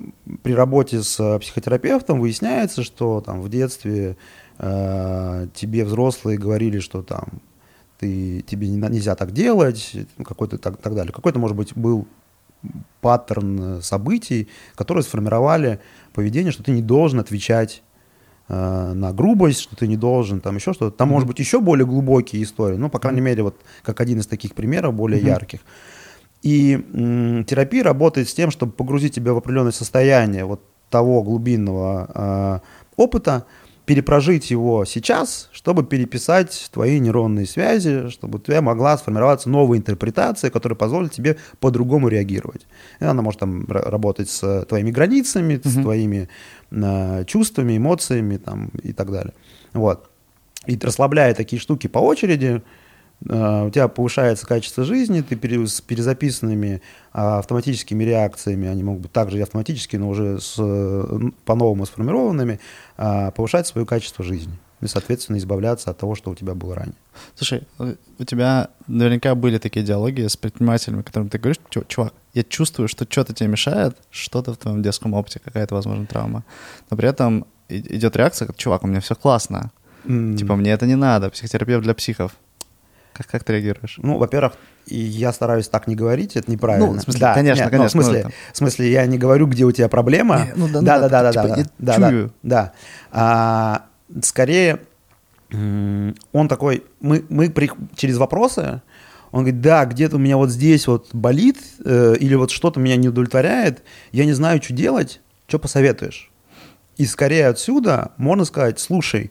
при работе с психотерапевтом выясняется, что там в детстве э, тебе взрослые говорили, что там ты, тебе нельзя так делать, ну, какой-то так, так далее. Какой-то, может быть, был паттерн событий, которые сформировали поведение, что ты не должен отвечать э, на грубость, что ты не должен, там еще что-то. Там, mm-hmm. может быть, еще более глубокие истории, ну, по крайней mm-hmm. мере, вот как один из таких примеров, более mm-hmm. ярких. И м, терапия работает с тем, чтобы погрузить тебя в определенное состояние вот того глубинного э, опыта, перепрожить его сейчас, чтобы переписать твои нейронные связи, чтобы у тебя могла сформироваться новая интерпретация, которая позволит тебе по-другому реагировать. И она может там работать с твоими границами, mm-hmm. с твоими э, чувствами, эмоциями там, и так далее. Вот. И расслабляя такие штуки по очереди, э, у тебя повышается качество жизни, ты с перезаписанными а, автоматическими реакциями, они могут быть также и автоматические, но уже с, по-новому сформированными, а, повышать свое качество жизни и, соответственно, избавляться от того, что у тебя было ранее. Слушай, у тебя наверняка были такие диалоги с предпринимателями, которым ты говоришь, чувак, я чувствую, что что-то тебе мешает, что-то в твоем детском опыте, какая-то, возможно, травма, но при этом идет реакция, чувак, у меня все классно, mm. типа, мне это не надо, психотерапевт для психов. Как, как ты реагируешь? Ну, во-первых, я стараюсь так не говорить, это неправильно. Ну, в смысле, да, конечно, нет, конечно. Ну, в, смысле, ну, в смысле, я не говорю, где у тебя проблема. Не, ну, да, да, да, да, да, да, типа, да, да, да, да. А, скорее, он такой, мы, мы при, через вопросы, он говорит, да, где-то у меня вот здесь вот болит, э, или вот что-то меня не удовлетворяет, я не знаю, что делать, что посоветуешь? И скорее отсюда можно сказать, слушай,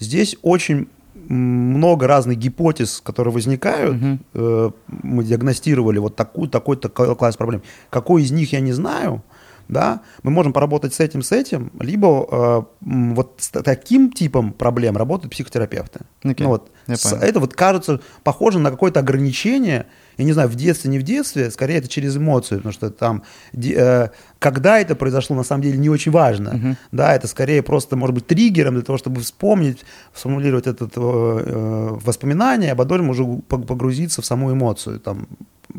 здесь очень много разных гипотез, которые возникают. Угу. Э, мы диагностировали вот такую, такой-то класс проблем. Какой из них я не знаю, да, мы можем поработать с этим, с этим, либо э, вот с таким типом проблем работают психотерапевты. Okay. Ну, вот, с, это вот кажется похоже на какое-то ограничение, я не знаю, в детстве, не в детстве, скорее это через эмоцию, потому что там, э, когда это произошло, на самом деле не очень важно, uh-huh. да, это скорее просто, может быть, триггером для того, чтобы вспомнить, сформулировать это э, воспоминание, а потом уже погрузиться в саму эмоцию, там,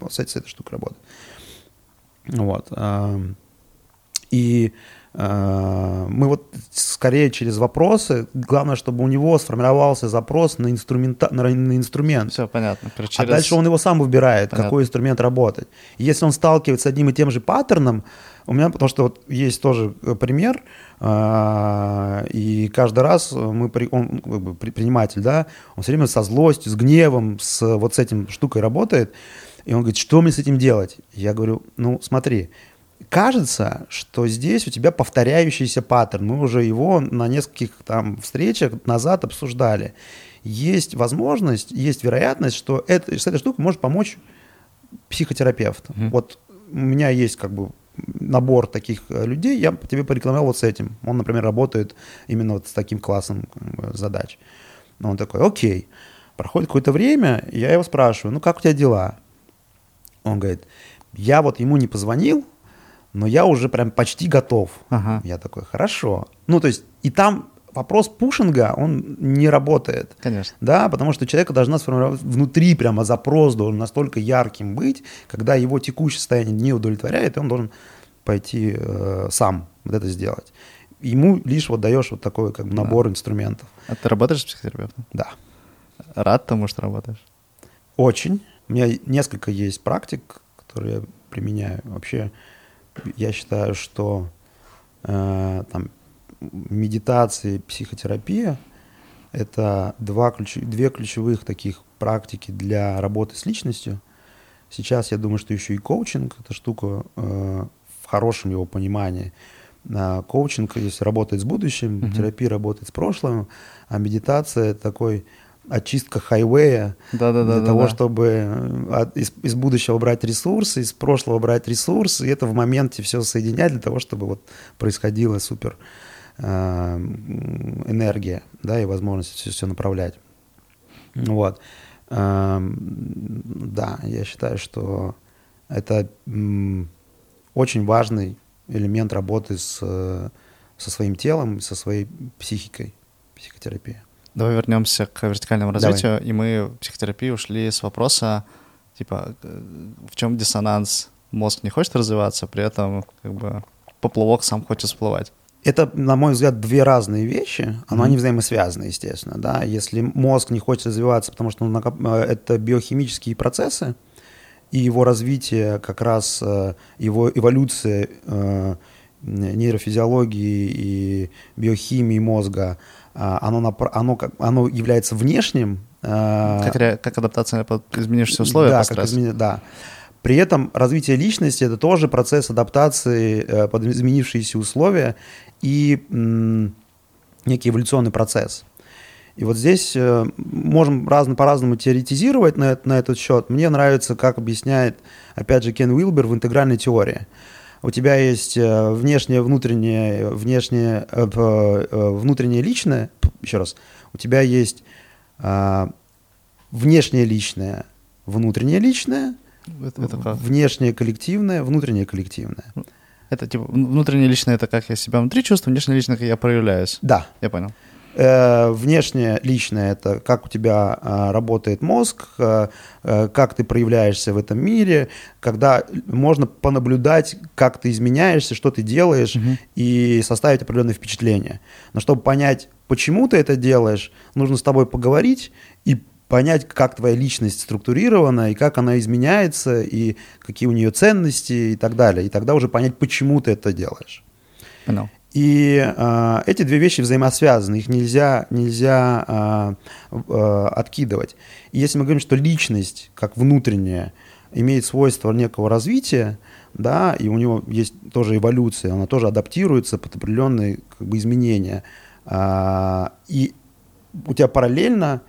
с, этой, с этой штукой работать. Вот. Э, и мы вот скорее через вопросы, главное, чтобы у него сформировался запрос на, инструмента, на, на инструмент. Все понятно. Через... А дальше он его сам выбирает, понятно. какой инструмент работать. И если он сталкивается с одним и тем же паттерном, у меня, потому что вот есть тоже э, пример, э, и каждый раз мы, при, он как бы предприниматель, да, он все время со злостью, с гневом, с вот с этим штукой работает, и он говорит, что мне с этим делать? Я говорю, ну смотри, кажется, что здесь у тебя повторяющийся паттерн. Мы уже его на нескольких там встречах назад обсуждали. Есть возможность, есть вероятность, что это, с этой штукой может помочь психотерапевт. Mm-hmm. Вот у меня есть как бы набор таких э, людей, я тебе порекламировал вот с этим. Он, например, работает именно вот с таким классом задач. Он такой, окей. Проходит какое-то время, я его спрашиваю, ну как у тебя дела? Он говорит, я вот ему не позвонил, но я уже прям почти готов. Ага. Я такой, хорошо. Ну, то есть, и там вопрос пушинга, он не работает. Конечно. Да, потому что человека должна сформироваться внутри прямо запрос должен настолько ярким быть, когда его текущее состояние не удовлетворяет, и он должен пойти э, сам вот это сделать. Ему лишь вот даешь вот такой как бы набор да. инструментов. А ты работаешь с психотерапевтом? Да. Рад тому, что работаешь? Очень. У меня несколько есть практик, которые я применяю. Вообще я считаю, что э, там, медитация, психотерапия – это два ключ... две ключевых таких практики для работы с личностью. Сейчас я думаю, что еще и коучинг – эта штука э, в хорошем его понимании. А коучинг, если работает с будущим, mm-hmm. терапия работает с прошлым, а медитация – такой очистка хайвея да, да, для да, того, да. чтобы э, от, из, из будущего брать ресурсы, из прошлого брать ресурсы, и это в моменте все соединять для того, чтобы вот происходила супер э, энергия, да, и возможность все, все направлять. Вот. Э, да, я считаю, что это э, очень важный элемент работы с, со своим телом, со своей психикой, психотерапия. Давай вернемся к вертикальному развитию. Давай. И мы в психотерапии ушли с вопроса, типа, в чем диссонанс? Мозг не хочет развиваться, при этом как бы поплавок сам хочет всплывать. Это, на мой взгляд, две разные вещи, но mm-hmm. они взаимосвязаны, естественно. Да? Если мозг не хочет развиваться, потому что э, это биохимические процессы, и его развитие, как раз э, его эволюция э, нейрофизиологии и биохимии мозга – оно, оно, оно является внешним. А, как, как адаптация под изменившиеся условия да, как измени, да. При этом развитие личности – это тоже процесс адаптации э, под изменившиеся условия и некий эволюционный процесс. И вот здесь э, можем разно, по-разному теоретизировать на, на этот счет. Мне нравится, как объясняет, опять же, Кен Уилбер в интегральной теории у тебя есть э, внешнее, внутреннее, внешнее, э, э, внутреннее личное, еще раз, у тебя есть внешнее личное, внутреннее личное, Это, это как? внешнее коллективное, внутреннее коллективное. Это типа внутреннее личное это как я себя внутри чувствую, внешнее личное как я проявляюсь. Да, Я понял. Э, внешнее личное это как у тебя а, работает мозг, а, а, как ты проявляешься в этом мире, когда можно понаблюдать, как ты изменяешься, что ты делаешь, и составить определенные впечатления. Но чтобы понять, почему ты это делаешь, нужно с тобой поговорить и понять, как твоя личность структурирована, и как она изменяется, и какие у нее ценности и так далее. И тогда уже понять, почему ты это делаешь. Понял. И э, эти две вещи взаимосвязаны, их нельзя, нельзя э, э, откидывать. И если мы говорим, что личность, как внутренняя, имеет свойство некого развития, да, и у него есть тоже эволюция, она тоже адаптируется под определенные как бы, изменения, а, и у тебя параллельно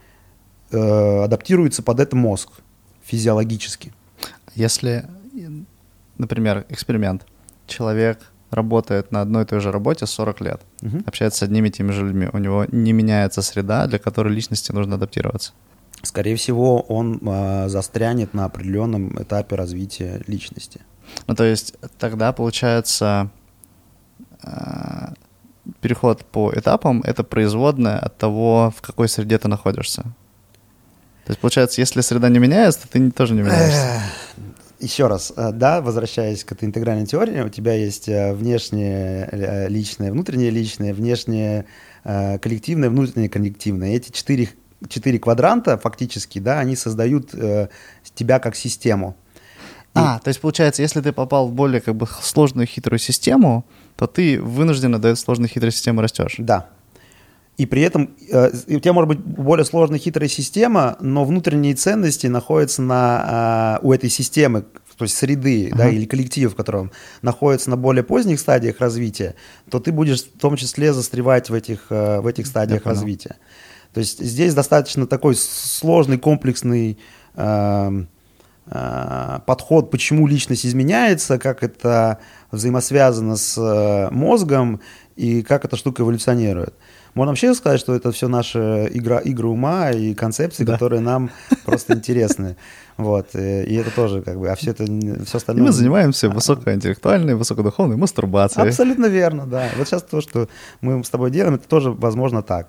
э, адаптируется под это мозг физиологически. Если, например, эксперимент. Человек работает на одной и той же работе 40 лет, Мгм. общается с одними и теми же людьми. У него не меняется среда, для которой личности нужно адаптироваться. Скорее всего, он а, застрянет на определенном этапе развития личности. Ну, то есть тогда получается э, переход по этапам — это производная от того, в какой среде ты находишься. То есть, получается, если среда не меняется, то ты тоже не меняешься. Еще раз, э, да, возвращаясь к этой интегральной теории, у тебя есть э, внешнее э, личное, внутреннее личное, внешнее коллективное, внутреннее коллективное. Эти четыре, четыре квадранта фактически, да, они создают тебя как систему. И- А, то есть, получается, если ты попал в более как бы сложную хитрую систему, то ты вынужденно до этой сложной хитрой системы растешь. Да. И при этом э, у тебя может быть более сложная хитрая система, но внутренние ценности находятся на, э, у этой системы, то есть среды да, Ага. или коллектива, в котором находится на более поздних стадиях развития, то ты будешь в том числе застревать в этих, э, в этих стадиях понял. развития. То есть здесь достаточно такой сложный, комплексный э, э, подход, почему личность изменяется, как это взаимосвязано с э, мозгом и как эта штука эволюционирует. Можно вообще сказать, что это все наши игра, игры ума и концепции, Да. которые нам просто интересны. Вот. э, И это тоже как бы, а все это, все И остальное... мы занимаемся высокоинтеллектуальной, высокодуховной мастурбацией. Абсолютно верно, да. Вот сейчас то, что мы с тобой делаем, это тоже возможно так.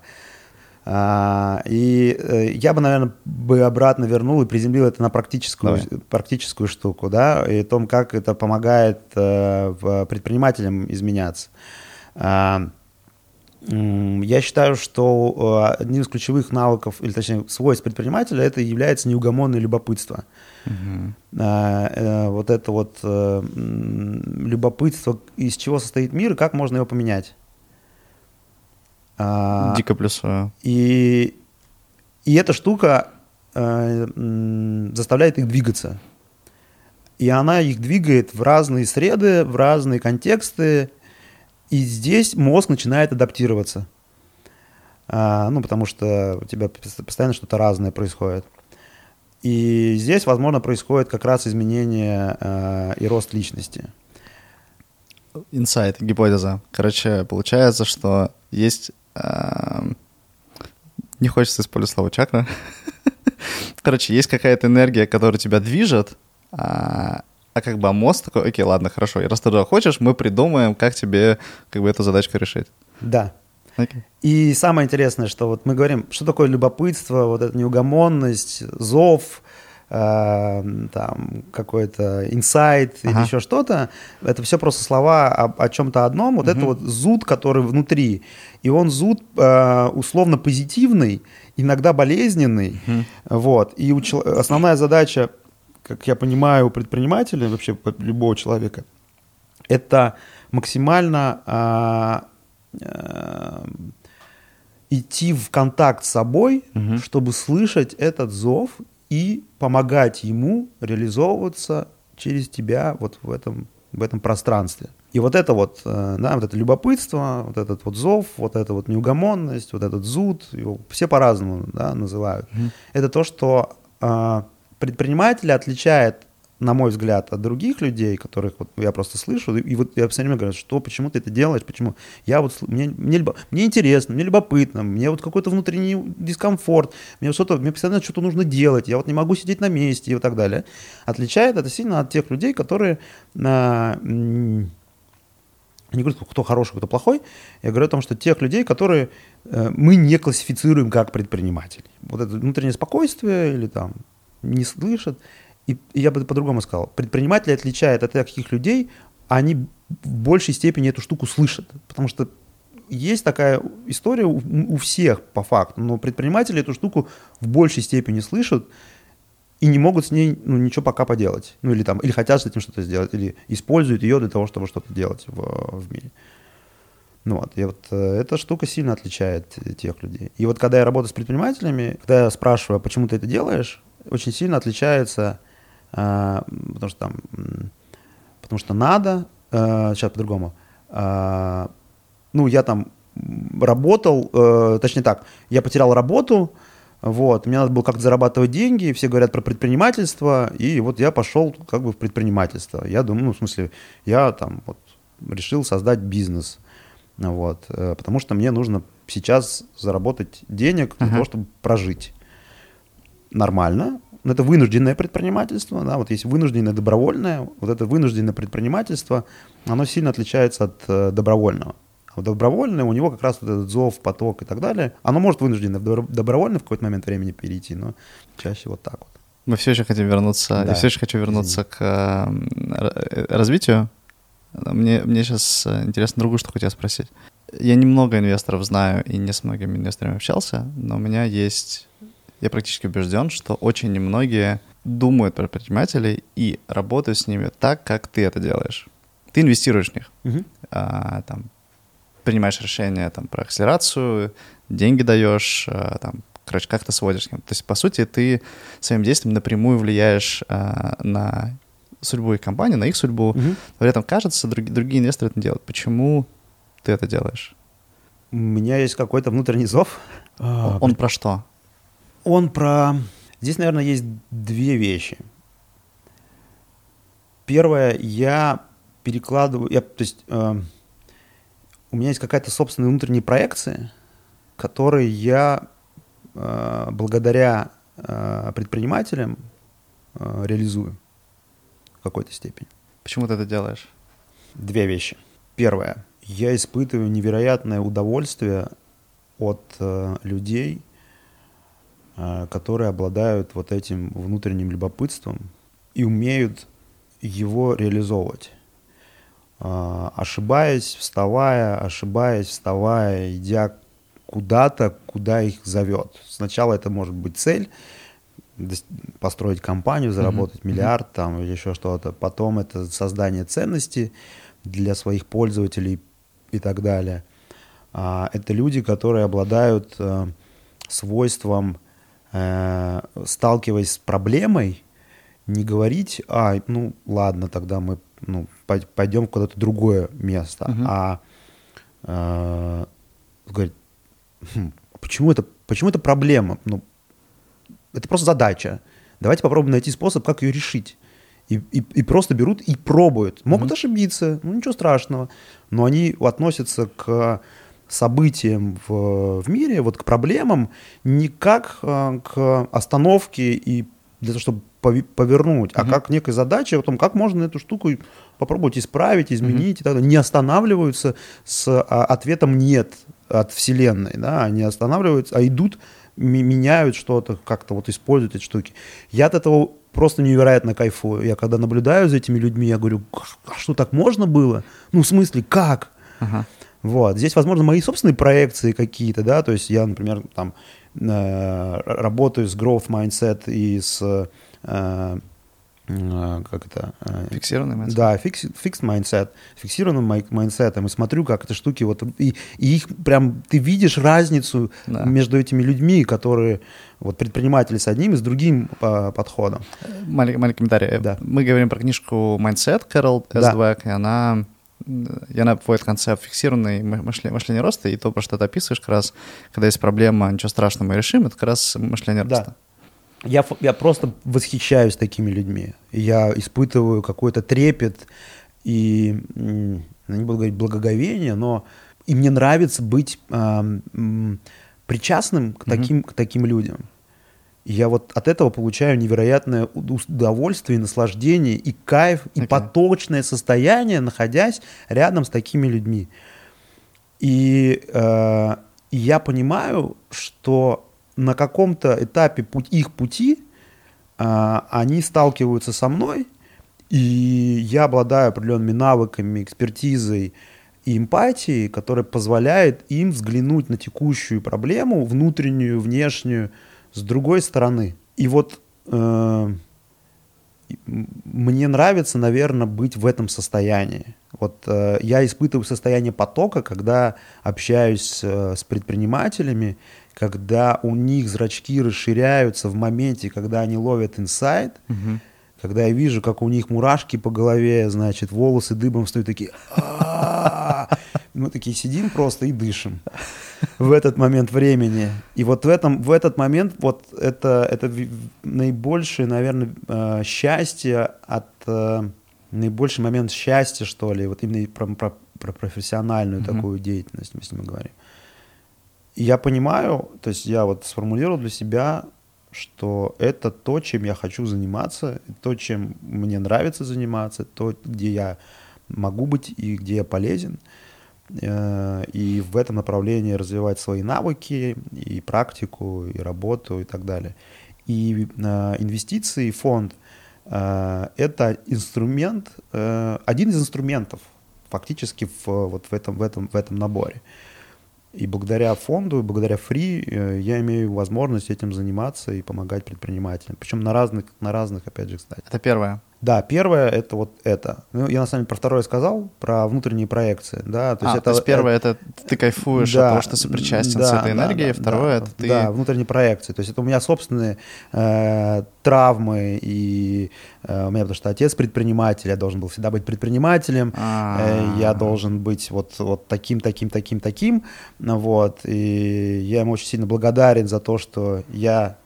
А, и э, я бы, наверное, бы обратно вернул и приземлил это на практическую, Давай. практическую штуку, да, и о том, как это помогает э, предпринимателям изменяться. Я считаю, что э, одним из ключевых навыков, или точнее свойств предпринимателя, это является неугомонное любопытство. Э, вот это вот любопытство, из чего состоит мир и как можно его поменять. А, Дико плюсую. и, и эта штука заставляет их двигаться. И она их двигает в разные среды, в разные контексты. И здесь мозг начинает адаптироваться. А, ну, потому что у тебя пос- постоянно что-то разное происходит. И здесь, возможно, происходит как раз изменение э, и рост личности. Инсайт, гипотеза. Короче, получается, что есть... эм, Не хочется использовать слово чакра. Короче, есть какая-то энергия, которая тебя движет, а, а как бы а мозг такой, окей, ладно, хорошо, раз ты туда хочешь, мы придумаем, как тебе как бы эту задачку решить. Да. Окей. И самое интересное, что вот мы говорим, что такое любопытство, вот эта неугомонность, зов, э, там какой-то инсайт или Ага. еще что-то, это все просто слова о, о чем-то одном. Вот это Мгм. вот зуд, который внутри, и он зуд э, условно позитивный, иногда болезненный, Мгм. вот. И у основная задача, как я понимаю, у предпринимателя вообще любого человека, это максимально а, а, идти в контакт с собой, Мгм. чтобы слышать этот зов и помогать ему реализовываться через тебя вот в этом, в этом пространстве. И вот это вот, э, да, вот это любопытство, вот этот вот зов, вот эта вот неугомонность, вот этот зуд, его все по-разному да, называют. Мгм. Это то, что а, предпринимателя отличает на мой взгляд, от других людей, которых вот я просто слышу, и, вот я все время говорю, что, почему ты это делаешь, почему? Я вот, мне, мне, мне интересно, мне любопытно, мне вот какой-то внутренний дискомфорт, мне что-то, мне постоянно что-то нужно делать, я вот не могу сидеть на месте и вот так далее. Отличает это сильно от тех людей, которые а, не говорю, кто хороший, кто плохой, я говорю о том, что тех людей, которые э, мы не классифицируем как предпринимателей. Вот это внутреннее спокойствие или там не слышат, и я бы по-другому сказал, предприниматели отличают от таких людей, они в большей степени эту штуку слышат, потому что есть такая история у, всех по факту, но предприниматели эту штуку в большей степени слышат и не могут с ней ну, ничего пока поделать, ну или там, или хотят с этим что-то сделать, или используют ее для того, чтобы что-то делать в, в мире. Ну вот, и вот э, эта штука сильно отличает тех людей. И вот когда я работаю с предпринимателями, когда я спрашиваю, «А почему ты это делаешь, очень сильно отличается а, потому что там, потому что надо, сейчас а, по-другому, а, ну, я там работал, э, точнее так, я потерял работу, вот, мне надо было как-то зарабатывать деньги, все говорят про предпринимательство, и вот я пошел как бы в предпринимательство. Я думаю, ну, в смысле, я там вот решил создать бизнес, вот, э, потому что мне нужно сейчас заработать денег для uh-huh. того, чтобы прожить. Нормально, но это вынужденное предпринимательство, да, вот есть вынужденное добровольное, вот это вынужденное предпринимательство, оно сильно отличается от э, добровольного. А вот добровольное, у него как раз вот этот зов, поток и так далее, оно может вынужденно в добровольно в какой-то момент времени перейти, но чаще вот так вот. Мы все еще хотим вернуться, да. я все еще хочу вернуться Извини. к э, развитию. Мне, мне сейчас э, интересно другую штуку тебя спросить. Я немного инвесторов знаю и не с многими инвесторами общался, но у меня есть я практически убежден, что очень немногие думают про предпринимателей и работают с ними так, как ты это делаешь. Ты инвестируешь в них, uh-huh. а, там, принимаешь решения там, про акселерацию, деньги даешь, а, там, короче, как то сводишь с ним. То есть, по сути, ты своим действием напрямую влияешь а, на судьбу их компании, на их судьбу. Угу. Но при этом, кажется, другие, другие инвесторы это делают. Почему ты это делаешь? У меня есть какой-то внутренний зов. Он, он про что? Он про... Здесь, наверное, есть две вещи. Первое, я перекладываю... Я, то есть э, у меня есть какая-то собственная внутренняя проекция, которые я э, благодаря э, предпринимателям э, реализую в какой-то степени. Почему ты это делаешь? Две вещи. Первое. Я испытываю невероятное удовольствие от э, людей, которые обладают вот этим внутренним любопытством и умеют его реализовывать. А, ошибаясь, вставая, ошибаясь, вставая, идя куда-то, куда их зовет. Сначала это может быть цель, построить компанию, заработать mm-hmm. миллиард там или еще что-то. Потом это создание ценности для своих пользователей и так далее. А, это люди, которые обладают э, свойством э, сталкиваясь с проблемой, не говорить, а, ну, ладно, тогда мы ну, пойдем куда-то другое место, uh-huh. а э, говорить, хм, почему это, почему это проблема? Ну, это просто задача. Давайте попробуем найти способ, как ее решить. И, и, и просто берут и пробуют. Могут uh-huh. ошибиться, ну ничего страшного. Но они относятся к событиям в, в мире, вот к проблемам, не как э, к остановке и для того, чтобы повернуть, а как некой задачей о том, как можно эту штуку попробовать исправить, изменить и так далее. Не останавливаются с а, ответом «нет» от Вселенной, да, они останавливаются, а идут, меняют что-то, как-то вот используют эти штуки. Я от этого просто невероятно кайфую. Я когда наблюдаю за этими людьми, я говорю, а что так можно было? Ну, в смысле, как? Ага. Вот. Здесь, возможно, мои собственные проекции какие-то, да, то есть я, например, там э, работаю с growth mindset и с э, э как это? Э, фиксированный mindset. Да, фикс, fixed mindset, фиксированным mindset ом, и смотрю, как эти штуки, вот, и, и их прям, ты видишь разницу да. между этими людьми, которые, вот, предприниматели с одним и с другим по, подходом. Маленький, маленький комментарий. Да. Мы говорим про книжку Mindset Кэрол Эсдвек, да. и она она вводит концепт фиксированной мышления, мышления роста, и то, про что ты описываешь, как раз, когда есть проблема, ничего страшного, мы решим, это как раз мышление роста. Да. я, я просто восхищаюсь такими людьми. Я испытываю какой-то трепет и, ну, не буду говорить благоговение, но и мне нравится быть э, причастным к таким, mm-hmm. к таким людям. И я вот от этого получаю невероятное удовольствие, и наслаждение, и кайф, и okay. поточное состояние, находясь рядом с такими людьми. И, э, и я понимаю, что на каком-то этапе путь, их пути э, они сталкиваются со мной, и я обладаю определенными навыками, экспертизой и эмпатией, которая позволяет им взглянуть на текущую проблему, внутреннюю, внешнюю, с другой стороны. И вот э, мне нравится, наверное, быть в этом состоянии. Вот э, я испытываю состояние потока, когда общаюсь э, с предпринимателями, когда у них зрачки расширяются в моменте, когда они ловят инсайт, угу. когда я вижу, как у них мурашки по голове, значит, волосы дыбом встают такие. Мы такие сидим просто и дышим в этот момент времени. И вот в, этом, в этот момент вот это, это наибольшее, наверное, э, счастье от... Э, наибольший момент счастья, что ли, вот именно про, про, про профессиональную mm-hmm. такую деятельность, если мы говорим. И я понимаю, то есть я вот сформулировал для себя, что это то, чем я хочу заниматься, то, чем мне нравится заниматься, то, где я могу быть и где я полезен. Э, и в этом направлении развивать свои навыки, и практику, и работу, и так далее. И э, инвестиции, фонд э, – это инструмент, один из инструментов фактически в, вот в, этом, в, этом, в этом наборе. И благодаря фонду, благодаря фри я имею возможность этим заниматься и помогать предпринимателям. Причем на разных, на разных, опять же, кстати. Это первое. Да, первое это вот это. Ну, я на самом деле про второе сказал, про внутренние проекции. Да, то есть, а, это, то есть первое это, это ты кайфуешь да, от того, что сопричастен да, с этой энергией, да, второе да, это ты. Да, внутренние проекции. То есть это у меня собственные э, травмы, и э, у меня, потому что отец предприниматель, я должен был всегда быть предпринимателем, э, я должен быть вот, вот таким, таким, таким, таким. Вот, и я ему очень сильно благодарен за то, что я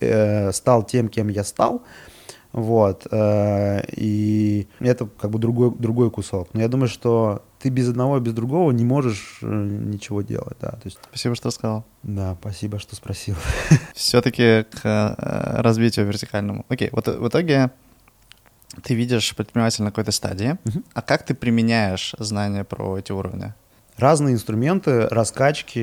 э, стал тем, кем я стал. Вот. Э, и это как бы другой, другой кусок. Но я думаю, что ты без одного, без другого не можешь э, ничего делать, да. То есть... Спасибо, что сказал. Да, спасибо, что спросил. Все-таки к э, развитию вертикальному. Окей, вот в итоге ты видишь предпринимателя на какой-то стадии, угу. а как ты применяешь знания про эти уровни? Разные инструменты раскачки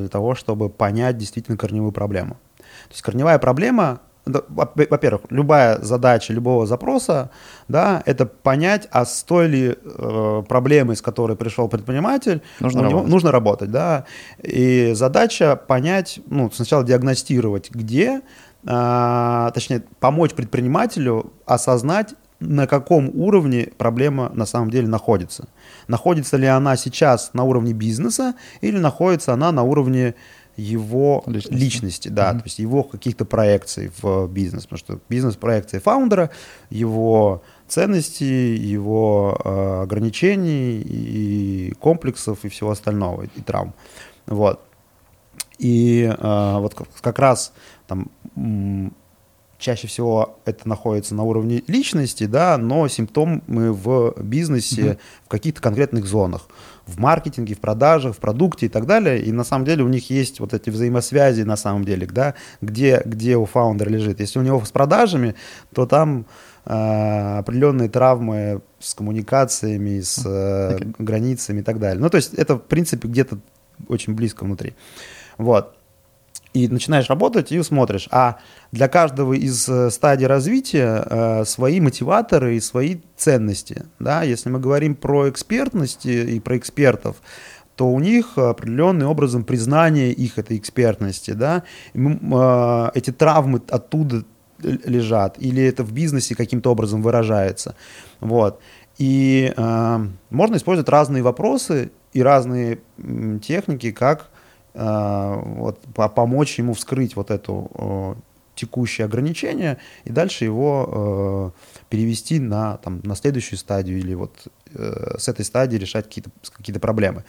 для того, чтобы понять действительно корневую проблему. То есть корневая проблема во-первых, любая задача любого запроса, да, это понять, а с той ли э, проблемой, с которой пришел предприниматель, нужно, работать. Него, нужно работать, да. И задача понять, ну, сначала диагностировать, где, э, точнее, помочь предпринимателю осознать, на каком уровне проблема на самом деле находится. Находится ли она сейчас на уровне бизнеса или находится она на уровне его личности, личности да, mm-hmm. то есть его каких-то проекций в бизнес, потому что бизнес-проекции фаундера, его ценностей, его э, ограничений и комплексов и всего остального, и травм. Вот. И э, вот как раз там чаще всего это находится на уровне личности, да, но симптомы в бизнесе mm-hmm. в каких-то конкретных зонах в маркетинге, в продажах, в продукте и так далее. И на самом деле у них есть вот эти взаимосвязи на самом деле, да, где, где у фаундера лежит. Если у него с продажами, то там э, определенные травмы с коммуникациями, с э, okay. границами и так далее. Ну, то есть это, в принципе, где-то очень близко внутри. Вот и начинаешь работать и смотришь, а для каждого из э, стадий развития э, свои мотиваторы и свои ценности. Да? Если мы говорим про экспертность и про экспертов, то у них определенным образом признание их этой экспертности, да, э, эти травмы оттуда лежат, или это в бизнесе каким-то образом выражается. Вот. И э, можно использовать разные вопросы и разные техники, как вот, помочь ему вскрыть вот эту э, текущее ограничение и дальше его э, перевести на, там, на следующую стадию или вот э, с этой стадии решать какие-то какие проблемы.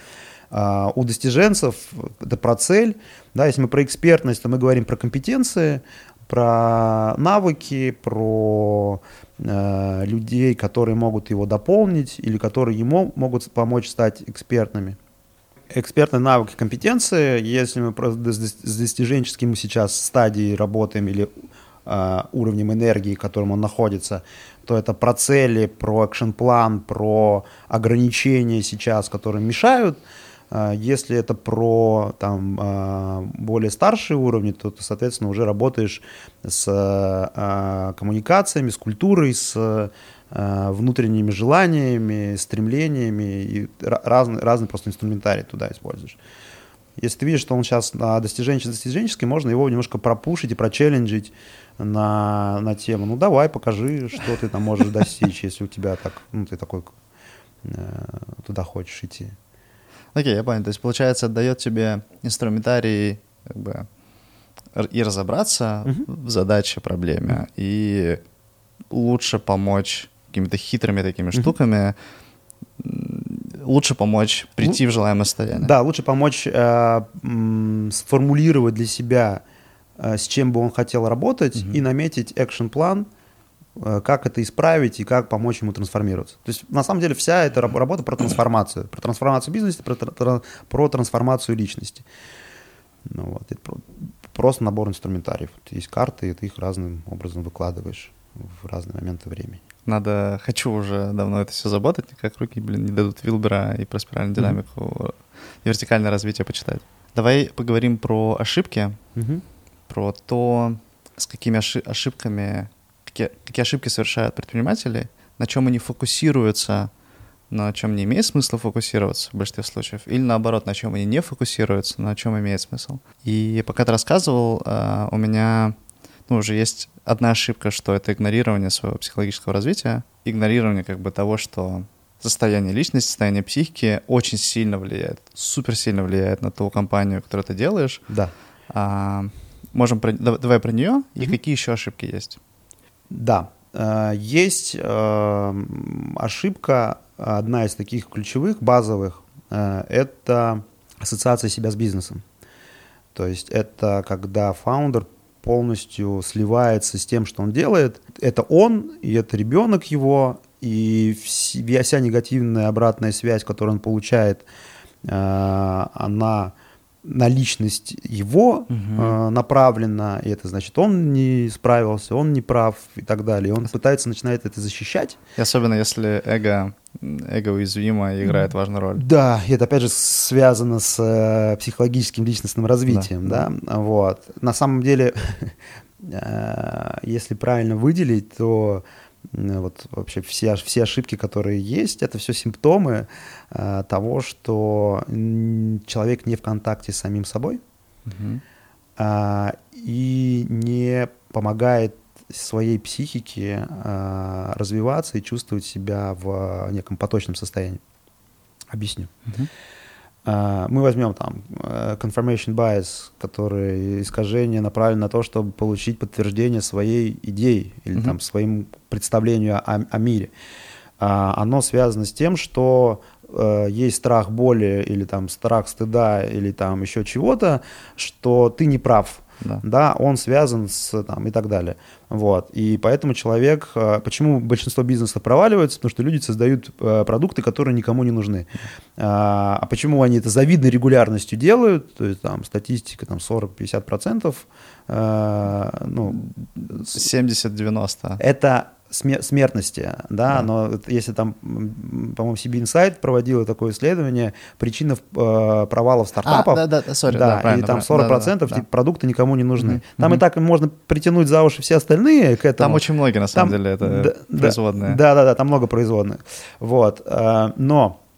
Uh, у достиженцев это про цель, да, если мы про экспертность, то мы говорим про компетенции, про навыки, про э, людей, которые могут его дополнить или которые ему могут помочь стать экспертными. Экспертные навыки, компетенции, если мы просто с достиженческим сейчас стадией работаем или э, уровнем энергии, в котором он находится, то это про цели, про экшен-план, про ограничения сейчас, которые мешают. А, если это про там, а, более старшие уровни, то ты, соответственно, уже работаешь с коммуникациями, с культурой, с внутренними желаниями, стремлениями и разный, разный просто инструментарий туда используешь. Если ты видишь, что он сейчас на достиженческий, достиженческий, можно его немножко пропушить и прочелленджить на, на тему. Ну давай, покажи, что ты там можешь достичь, если у тебя так, ну ты такой э, туда хочешь идти. Окей, я понял. То есть, получается, дает тебе инструментарий как бы и разобраться uh-huh. в задаче, проблеме, и лучше помочь какими-то хитрыми такими uh-huh. штуками, лучше помочь прийти в желаемое состояние. Да, лучше помочь э, м, сформулировать для себя, э, с чем бы он хотел работать, uh-huh. и наметить экшен-план, Э, как это исправить и как помочь ему трансформироваться. То есть на самом деле вся эта работа про трансформацию, про трансформацию бизнеса, про, про трансформацию личности. Ну, вот, это просто набор инструментариев. Есть карты, и ты их разным образом выкладываешь в разные моменты времени. Надо, хочу уже давно это все заботать, никак руки, блин, не дадут Вилбера и про спиральную динамику mm-hmm. и вертикальное развитие почитать. Давай поговорим про ошибки, mm-hmm. про то, с какими ошибками какие, какие ошибки совершают предприниматели, на чем они фокусируются, на чем не имеет смысла фокусироваться в большинстве случаев, или наоборот, на чем они не фокусируются, на чем имеет смысл. И пока ты рассказывал, а, у меня ну, уже есть одна ошибка, что это игнорирование своего психологического развития, игнорирование как бы того, что состояние личности, состояние психики очень сильно влияет, супер сильно влияет на ту компанию, которую ты делаешь. Да. А, можем про, давай про нее и mm-hmm. какие еще ошибки есть. Да, э, есть э, ошибка, одна из таких ключевых, базовых, э, это ассоциация себя с бизнесом. То есть это когда фаундер полностью сливается с тем, что он делает. Это он, и это ребенок его, и вся негативная обратная связь, которую он получает, она на личность его угу. э, направлена, и это значит, он не справился, он не прав и так далее. Он пытается, начинает это защищать. И особенно если эго, эго уязвимо и играет важную роль. Да, и это опять же связано с э, психологическим личностным развитием, да, да? вот. На самом деле, э, если правильно выделить, то вот вообще все, все ошибки, которые есть, это все симптомы э, того, что человек не в контакте с самим собой угу. э, и не помогает своей психике э, развиваться и чувствовать себя в неком поточном состоянии. Объясню. Угу. А, мы возьмем там э, confirmation bias, который искажение направлено на то, чтобы получить подтверждение своей идеи или mm-hmm. там своим представлению о, о мире. А, оно связано с тем, что э, есть страх боли или там страх стыда или там еще чего-то, что ты не прав да. да, он связан с там и так далее. Вот. И поэтому человек, э, почему большинство бизнесов проваливается, потому что люди создают э, продукты, которые никому не нужны. А, а почему они это завидной регулярностью делают, то есть там статистика там 40-50%, э, ну, 70-90. Это смертности, да, да. но если там, по-моему, CB Insight проводила такое исследование, причина э, провалов стартапов, а, да, да, sorry, да, да, и там 40% да, да, да. продукты никому не нужны. Mm-hmm. Там mm-hmm. и так можно притянуть за уши все остальные к этому. Там очень многие, на самом там, деле, это да, производные. Да, да, да, там много производных. Вот, э, но а,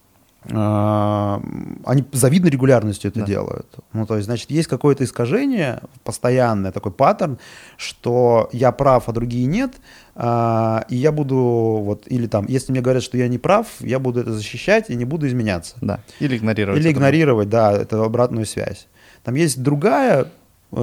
они завидной регулярностью это да. делают. Ну, то есть, значит, есть какое-то искажение, постоянное такой паттерн, что я прав, а другие нет, а, и я буду вот, или там, если мне говорят, что я не прав, я буду это защищать и не буду изменяться. Да, или игнорировать. Или игнорировать, да, эту обратную связь. Там есть другая, э,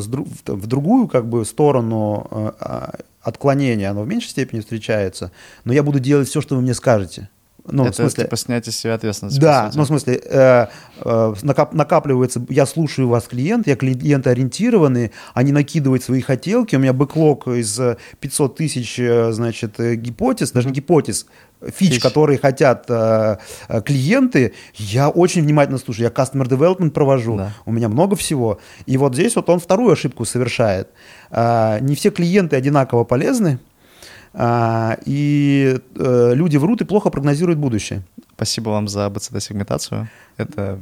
в другую как бы сторону э, отклонения, оно в меньшей степени встречается, но я буду делать все, что вы мне скажете Ну, это в смысле, типа снятие себя ответственности. Да, ну в смысле, э, э, накап, накапливается, я слушаю вас, клиент, я клиенты ориентированный, они накидывают свои хотелки, у меня бэклог из 500 тысяч, э, значит, э, гипотез, даже не гипотез, фич, фич. которые хотят э, э, клиенты, я очень внимательно слушаю, я customer development провожу, да. у меня много всего. И вот здесь вот он вторую ошибку совершает. Э, не все клиенты одинаково полезны, а, и э, люди врут и плохо прогнозируют будущее. Спасибо вам за БЦД-сегментацию. Это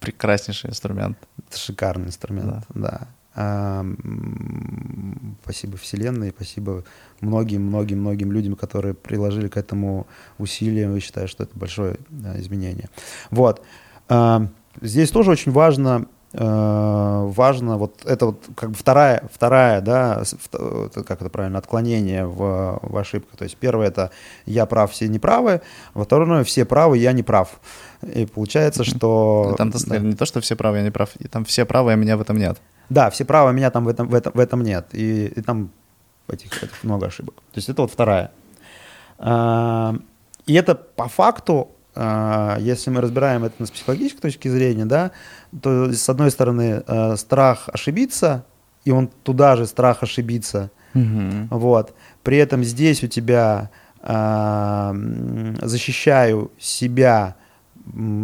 прекраснейший инструмент. Это шикарный инструмент, да. да. А, спасибо Вселенной, спасибо многим-многим-многим людям, которые приложили к этому усилия. Я считаю, что это большое изменение. Вот. А, здесь тоже очень важно важно вот это вот как бы вторая вторая да как это правильно отклонение в, в ошибку то есть первое это я прав все неправы во второе все правы я не прав и получается что там да. не то что все правы я не прав там все правы а меня в этом нет да все правы а меня там в этом в этом в этом нет и, и там этих, этих много ошибок. То есть это вот вторая. Э, и это по факту если мы разбираем это с психологической точки зрения, да, то с одной стороны э, страх ошибиться, и он туда же страх ошибиться, угу. вот. При этом здесь у тебя э, защищаю себя,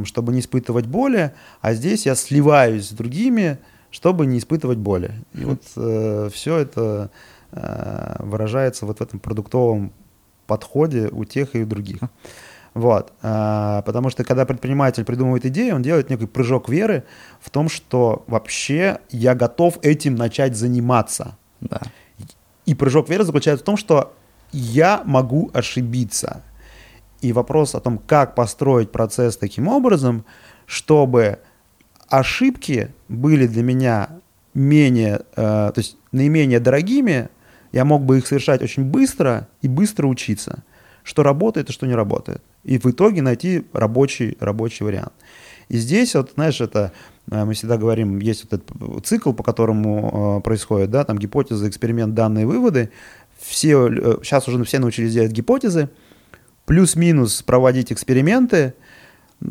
чтобы не испытывать боли, а здесь я сливаюсь с другими, чтобы не испытывать боли. И вот э, все это э, выражается вот в этом продуктовом подходе у тех и у других. Вот. А, потому что когда предприниматель придумывает идею, он делает некий прыжок веры в том, что вообще я готов этим начать заниматься. Да. И прыжок веры заключается в том, что я могу ошибиться. И вопрос о том, как построить процесс таким образом, чтобы ошибки были для меня менее, э, то есть наименее дорогими, я мог бы их совершать очень быстро и быстро учиться, что работает и что не работает и в итоге найти рабочий, рабочий вариант. И здесь, вот, знаешь, это э, мы всегда говорим, есть вот этот цикл, по которому э, происходит, да, там гипотеза, эксперимент, данные, выводы. Все, э, сейчас уже все научились делать гипотезы, плюс-минус проводить эксперименты,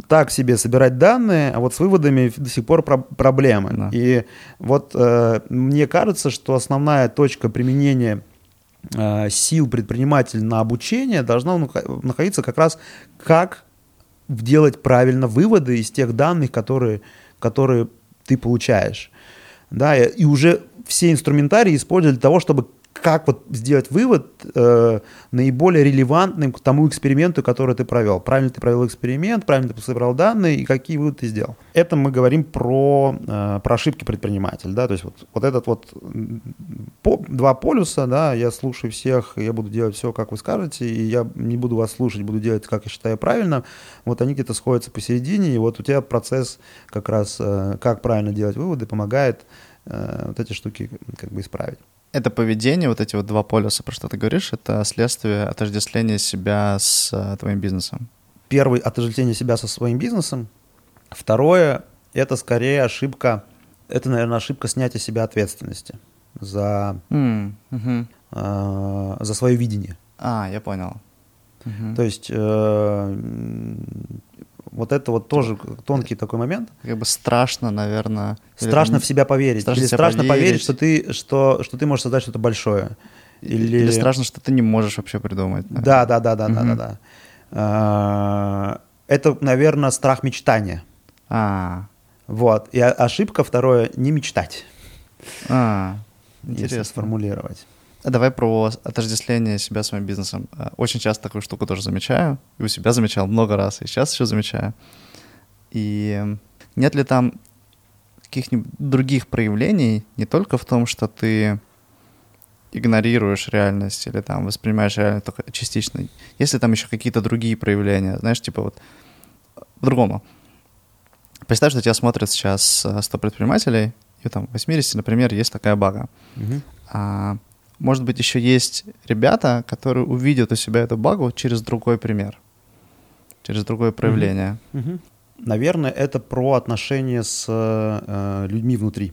так себе собирать данные, а вот с выводами до сих пор про проблемы. Да. И вот э, мне кажется, что основная точка применения сил предпринимателя на обучение должна находиться как раз как делать правильно выводы из тех данных, которые, которые ты получаешь. Да, и уже все инструментарии использовать для того, чтобы как вот сделать вывод э, наиболее релевантным к тому эксперименту, который ты провел. Правильно ты провел эксперимент, правильно ты собрал данные и какие выводы ты сделал. Это мы говорим про, э, про ошибки предпринимателя. Да? То есть вот, вот этот вот по, два полюса, да, я слушаю всех, я буду делать все, как вы скажете, и я не буду вас слушать, буду делать, как я считаю правильно. Вот они где-то сходятся посередине, и вот у тебя процесс как раз, э, как правильно делать выводы, помогает э, вот эти штуки как бы исправить это поведение, вот эти вот два полюса, про что ты говоришь, это следствие отождествления себя с э, твоим бизнесом. Первый — отождествление себя со своим бизнесом. Второе — это скорее ошибка, это, наверное, ошибка снятия себя ответственности за, mm, угу. э, за свое видение. А, я понял. Угу. То есть э, вот это вот тоже тонкий такой момент. Как бы страшно, наверное. Страшно в себя поверить. Страшно или страшно поверить, поверить что, ты, что, что ты можешь создать что-то большое. Или... или страшно, что ты не можешь вообще придумать. Да, да, да, да, да, да, да. А, это, наверное, страх мечтания. А. Вот. И ошибка второе не мечтать. А. Интересно. Если сформулировать. Давай про отождествление себя своим бизнесом. Э, очень часто такую штуку тоже замечаю. И у себя замечал много раз, и сейчас еще замечаю. И нет ли там каких-нибудь других проявлений, не только в том, что ты игнорируешь реальность или там воспринимаешь реальность только частично. Если там еще какие-то другие проявления, знаешь, типа вот по-другому. Представь, что тебя смотрят сейчас 100 предпринимателей, и там в 80, например, есть такая бага. Угу. А, может быть, еще есть ребята, которые увидят у себя эту багу через другой пример, через другое проявление. Угу. Угу. Наверное, это про отношения с э, людьми внутри.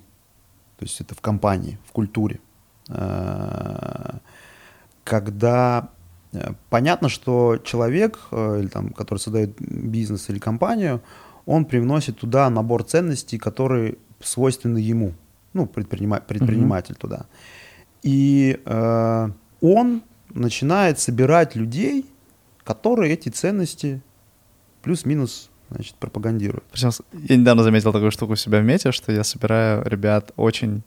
То есть это в компании, в культуре. Э, когда Э, понятно, что человек, или там, который создает бизнес или компанию, он привносит туда набор ценностей, которые свойственны ему, ну, предпринима- предприниматель mm-hmm. туда. И э, он начинает собирать людей, которые эти ценности плюс-минус значит, пропагандируют. Причем я недавно заметил такую штуку у себя в мете, что я собираю ребят очень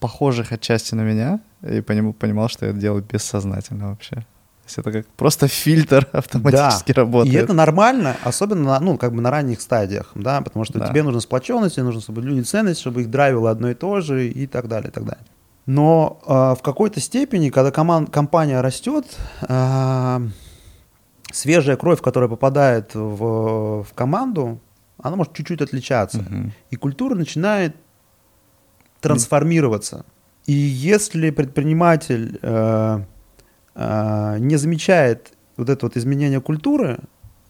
похожих отчасти на меня, и понимал, понимал, что я это делаю бессознательно вообще. То есть это как просто фильтр автоматически да. работает. И это нормально, особенно на, ну, как бы на ранних стадиях, да, потому что да. тебе нужна сплоченность, тебе нужно, чтобы люди ценность, чтобы их драйвило одно и то же и так далее, и так далее. Но э, в какой-то степени, когда команд, компания растет, э, свежая кровь, которая попадает в, в команду, она может чуть-чуть отличаться. Uh-huh. И культура начинает трансформироваться. И если предприниматель э, э, не замечает вот это вот изменение культуры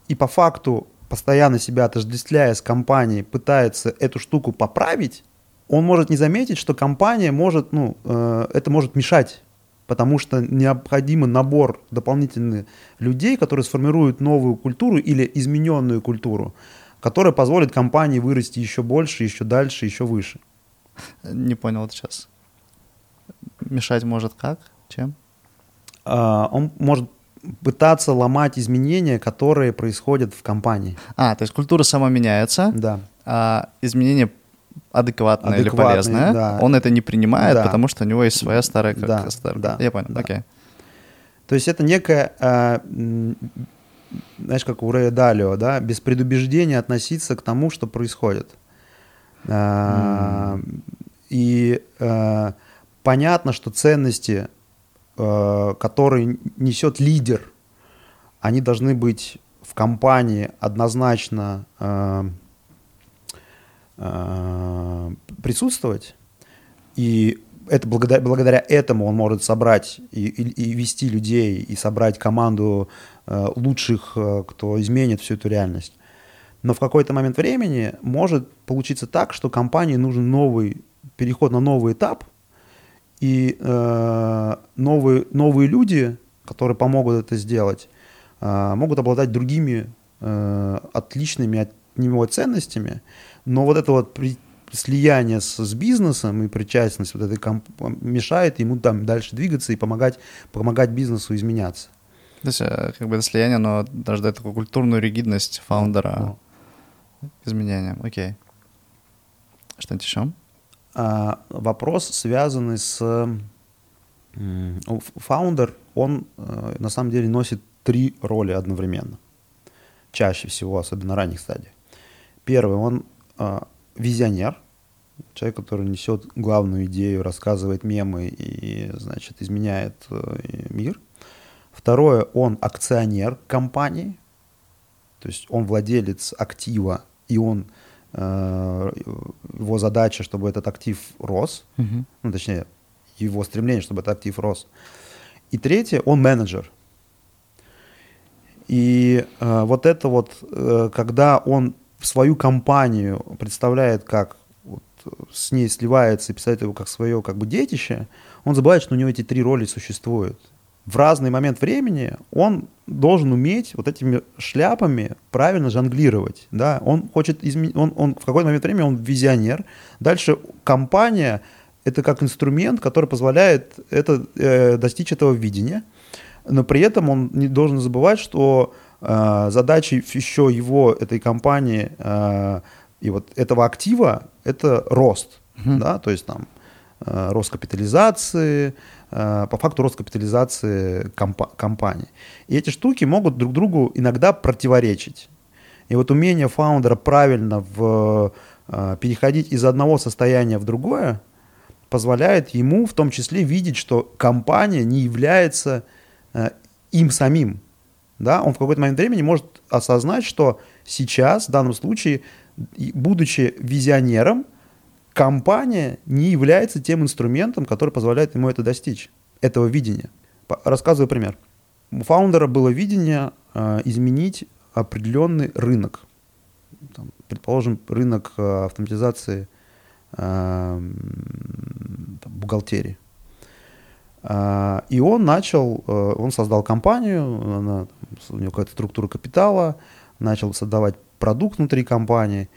и по факту постоянно себя отождествляя с компанией пытается эту штуку поправить, он может не заметить, что компания может, ну, э, это может мешать, потому что необходим набор дополнительных людей, которые сформируют новую культуру или измененную культуру, которая позволит компании вырасти еще больше, еще дальше, еще выше. Не понял вот сейчас. Мешать может как? Чем? А, он может пытаться ломать изменения, которые происходят в компании. А, то есть культура сама меняется. Да. А изменения адекватное, или полезное, да. он это не принимает, да. потому что у него есть своя старая... Да, старая... да, Я понял, да. окей. То есть это некая, э, знаешь, как у Рэя Далио, да, без предубеждения относиться к тому, что происходит. Э, mm. И э, понятно, что ценности, э, которые несет лидер, они должны быть в компании однозначно... Э, Э, присутствовать. И это благодаря, благодаря этому он может собрать и, и, и вести людей, и собрать команду э, лучших, э, кто изменит всю эту реальность. Но в какой-то момент времени может получиться так, что компании нужен новый переход на новый этап, и э, новые, новые люди, которые помогут это сделать, э, могут обладать другими э, отличными от него ценностями, но вот это вот при, слияние с, с бизнесом и причастность вот этой комп... мешает ему там дальше двигаться и помогать, помогать бизнесу изменяться. То есть э, как бы это слияние, но рождает такую культурную ригидность фаундера ну. изменением. Окей. Что-нибудь еще? А, вопрос, связанный с... Фаундер, он э, на самом деле носит три роли одновременно. Чаще всего, особенно на ранних стадиях. Первый, он визионер, человек, который несет главную идею, рассказывает мемы и, значит, изменяет э, мир. Второе, он акционер компании, то есть он владелец актива, и он э, его задача, чтобы этот актив рос, uh-huh. ну, точнее, его стремление, чтобы этот актив рос. И третье, он менеджер. И э, вот это вот, э, когда он свою компанию представляет как вот, с ней сливается и представляет его как свое как бы детище, он забывает, что у него эти три роли существуют. В разный момент времени он должен уметь вот этими шляпами правильно жонглировать. Да? Он хочет изменить, он, он в какой-то момент времени он визионер. Дальше компания это как инструмент, который позволяет это, э, достичь этого видения. Но при этом он не должен забывать, что задачей еще его, этой компании э, и вот этого актива – это рост, uh-huh. да, то есть там э, рост капитализации, по факту рост капитализации компа- компании. И эти штуки могут друг другу иногда противоречить. И вот умение фаундера правильно в, переходить из одного состояния в другое позволяет ему в том числе видеть, что компания не является им самим да, он в какой-то момент времени может осознать, что сейчас, в данном случае, будучи визионером, компания не является тем инструментом, который позволяет ему это достичь, этого видения. Рассказываю пример. У фаундера было видение э, изменить определенный рынок. Там, предположим, рынок э, автоматизации э, там, бухгалтерии. А, и он начал, э, он создал компанию, она, у него какая-то структура капитала, начал создавать продукт внутри компании.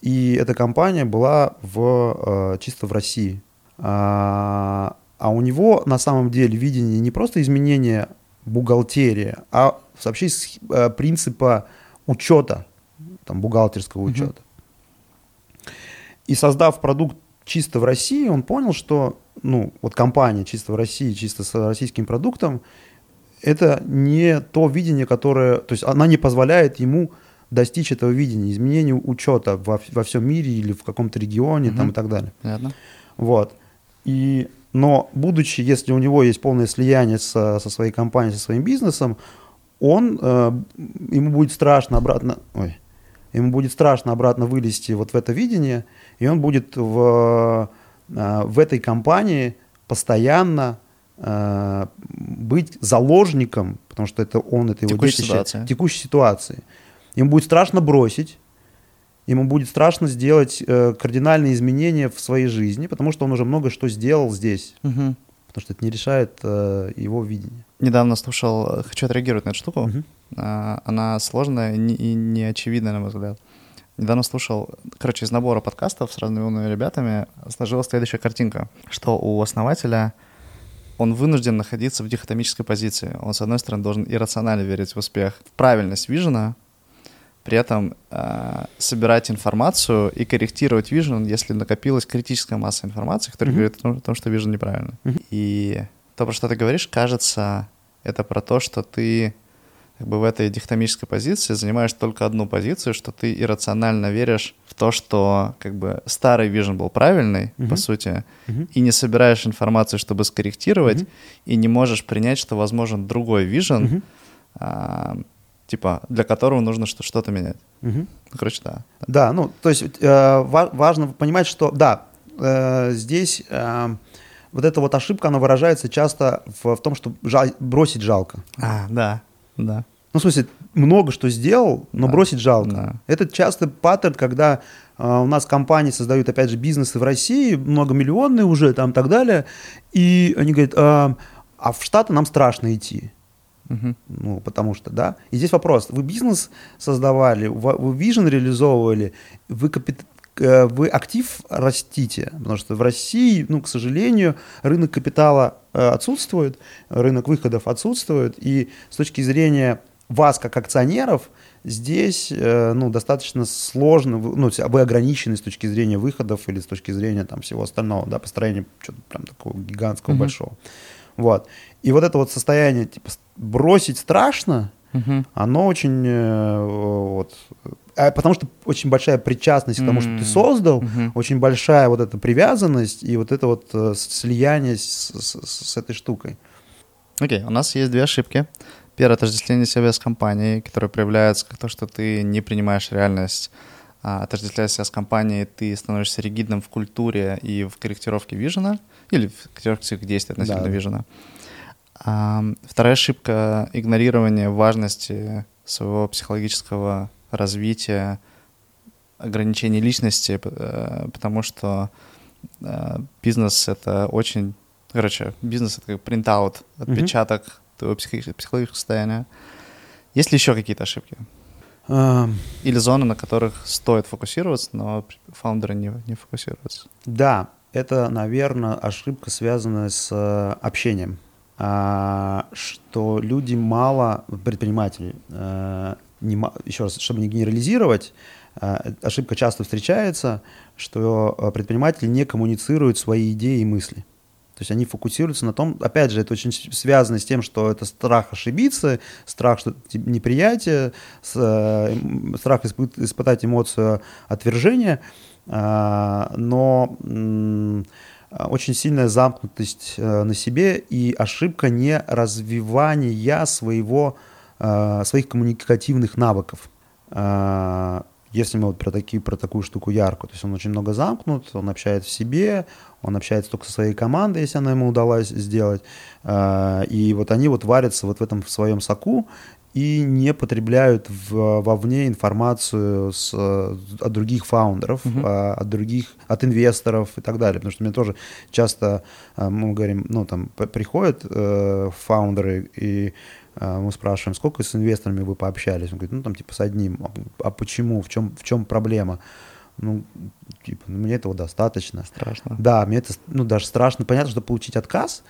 И эта компания была в, э, чисто в России. А, а у него на самом деле видение не просто изменения бухгалтерии, а вообще э, принципа учета, там, бухгалтерского учета. Mm-hmm. И создав продукт чисто в России, он понял, что ну, вот компания чисто в России, чисто с российским продуктом, это не то видение, которое, то есть она не позволяет ему достичь этого видения, изменения учета во, во всем мире или в каком-то регионе угу. там, и так далее. Понятно. Вот. И, но будучи, если у него есть полное слияние со, со своей компанией, со своим бизнесом, он, э, ему будет страшно обратно, ой, ему будет страшно обратно вылезти вот в это видение, и он будет в, э, в этой компании постоянно быть заложником, потому что это он, это его текущей ситуации. текущей ситуации. Ему будет страшно бросить, ему будет страшно сделать э, кардинальные изменения в своей жизни, потому что он уже много что сделал здесь. Угу. Потому что это не решает э, его видение. Недавно слушал, хочу отреагировать на эту штуку. Угу. А, она сложная и неочевидная, на мой взгляд. Недавно слушал, короче, из набора подкастов с разными умными ребятами сложилась следующая картинка, что у основателя он вынужден находиться в дихотомической позиции. Он, с одной стороны, должен иррационально верить в успех, в правильность вижена, при этом э, собирать информацию и корректировать Vision, если накопилась критическая масса информации, которая mm-hmm. говорит о том, о том, что Vision неправильно. Mm-hmm. И то, про что ты говоришь, кажется, это про то, что ты как бы в этой дихотомической позиции занимаешь только одну позицию, что ты иррационально веришь в то, что как бы старый Vision был правильный, mm-hmm. по сути, mm-hmm. и не собираешь информацию, чтобы скорректировать, mm-hmm. и не можешь принять, что возможен другой Vision, mm-hmm. а, типа, для которого нужно что-то менять. Угу. Короче, да. Да, ну, то есть э, важно понимать, что, да, э, здесь э, вот эта вот ошибка, она выражается часто в, в том, что жал, бросить жалко. А, да, да. Ну, в смысле, много что сделал, но да, бросить жалко. Да. Это часто паттерн, когда э, у нас компании создают, опять же, бизнесы в России, многомиллионные уже там и так далее, и они говорят, э, а в Штаты нам страшно идти. Угу. Ну, потому что, да. И здесь вопрос. Вы бизнес создавали, вы вижен реализовывали, вы, капит... Э, вы актив растите, потому что в России, ну, к сожалению, рынок капитала э, отсутствует, рынок выходов отсутствует, и с точки зрения вас как акционеров, здесь э, ну, достаточно сложно, ну, вы ограничены с точки зрения выходов или с точки зрения там, всего остального, да, построения чего-то прям такого гигантского, mm большого. Вот. И вот это вот состояние, типа, бросить страшно, угу. оно очень э, вот, э, потому что очень большая причастность к тому, что ты создал, mm-hmm. очень большая вот эта привязанность и вот это вот э, слияние с, с, с этой штукой. Окей, okay, у нас есть две ошибки. Первое — отождествление себя с компанией, которое проявляется как то, что ты не принимаешь реальность, а, отождествляя себя с компанией, ты становишься ригидным в культуре и в корректировке вижена, или в корректировке действий относительно да. вижена. А, вторая ошибка — игнорирование важности своего психологического развития, ограничений личности, э, потому что э, бизнес — это очень... Короче, бизнес — это как принтаут, отпечаток твоего психологического состояния. Есть ли еще какие-то ошибки? Um, Или зоны, на которых стоит фокусироваться, но фаундеры не, не фокусируются? Да, это, наверное, ошибка, связанная с э, общением. А, что люди мало, предприниматели, а, не, еще раз, чтобы не генерализировать, а, ошибка часто встречается, что предприниматели не коммуницируют свои идеи и мысли. То есть они фокусируются на том, опять же, это очень связано с тем, что это страх ошибиться, страх что неприятие, э, страх испытать эмоцию отвержения, но Э, очень сильная замкнутость э, на себе и ошибка не развивания своего, э, своих коммуникативных навыков. Если мы вот про, такие, про такую штуку яркую, то есть он очень много замкнут, он общается в себе, он общается только со своей командой, если она ему удалась сделать, и вот они вот варятся вот в этом в своем соку, и не потребляют в, вовне информацию с, от других фаундеров, Мгм. а, от других, от инвесторов и так далее. Потому что мне тоже часто, а, мы говорим, ну, там, приходят э, фаундеры, и а, мы спрашиваем, сколько с инвесторами вы пообщались? Он говорит, ну, там, типа, с одним. А, а почему? В чем, в чем проблема? Ну, типа, ну, мне этого достаточно. Страшно. Да, мне это, ну, даже страшно. Понятно, что получить отказ,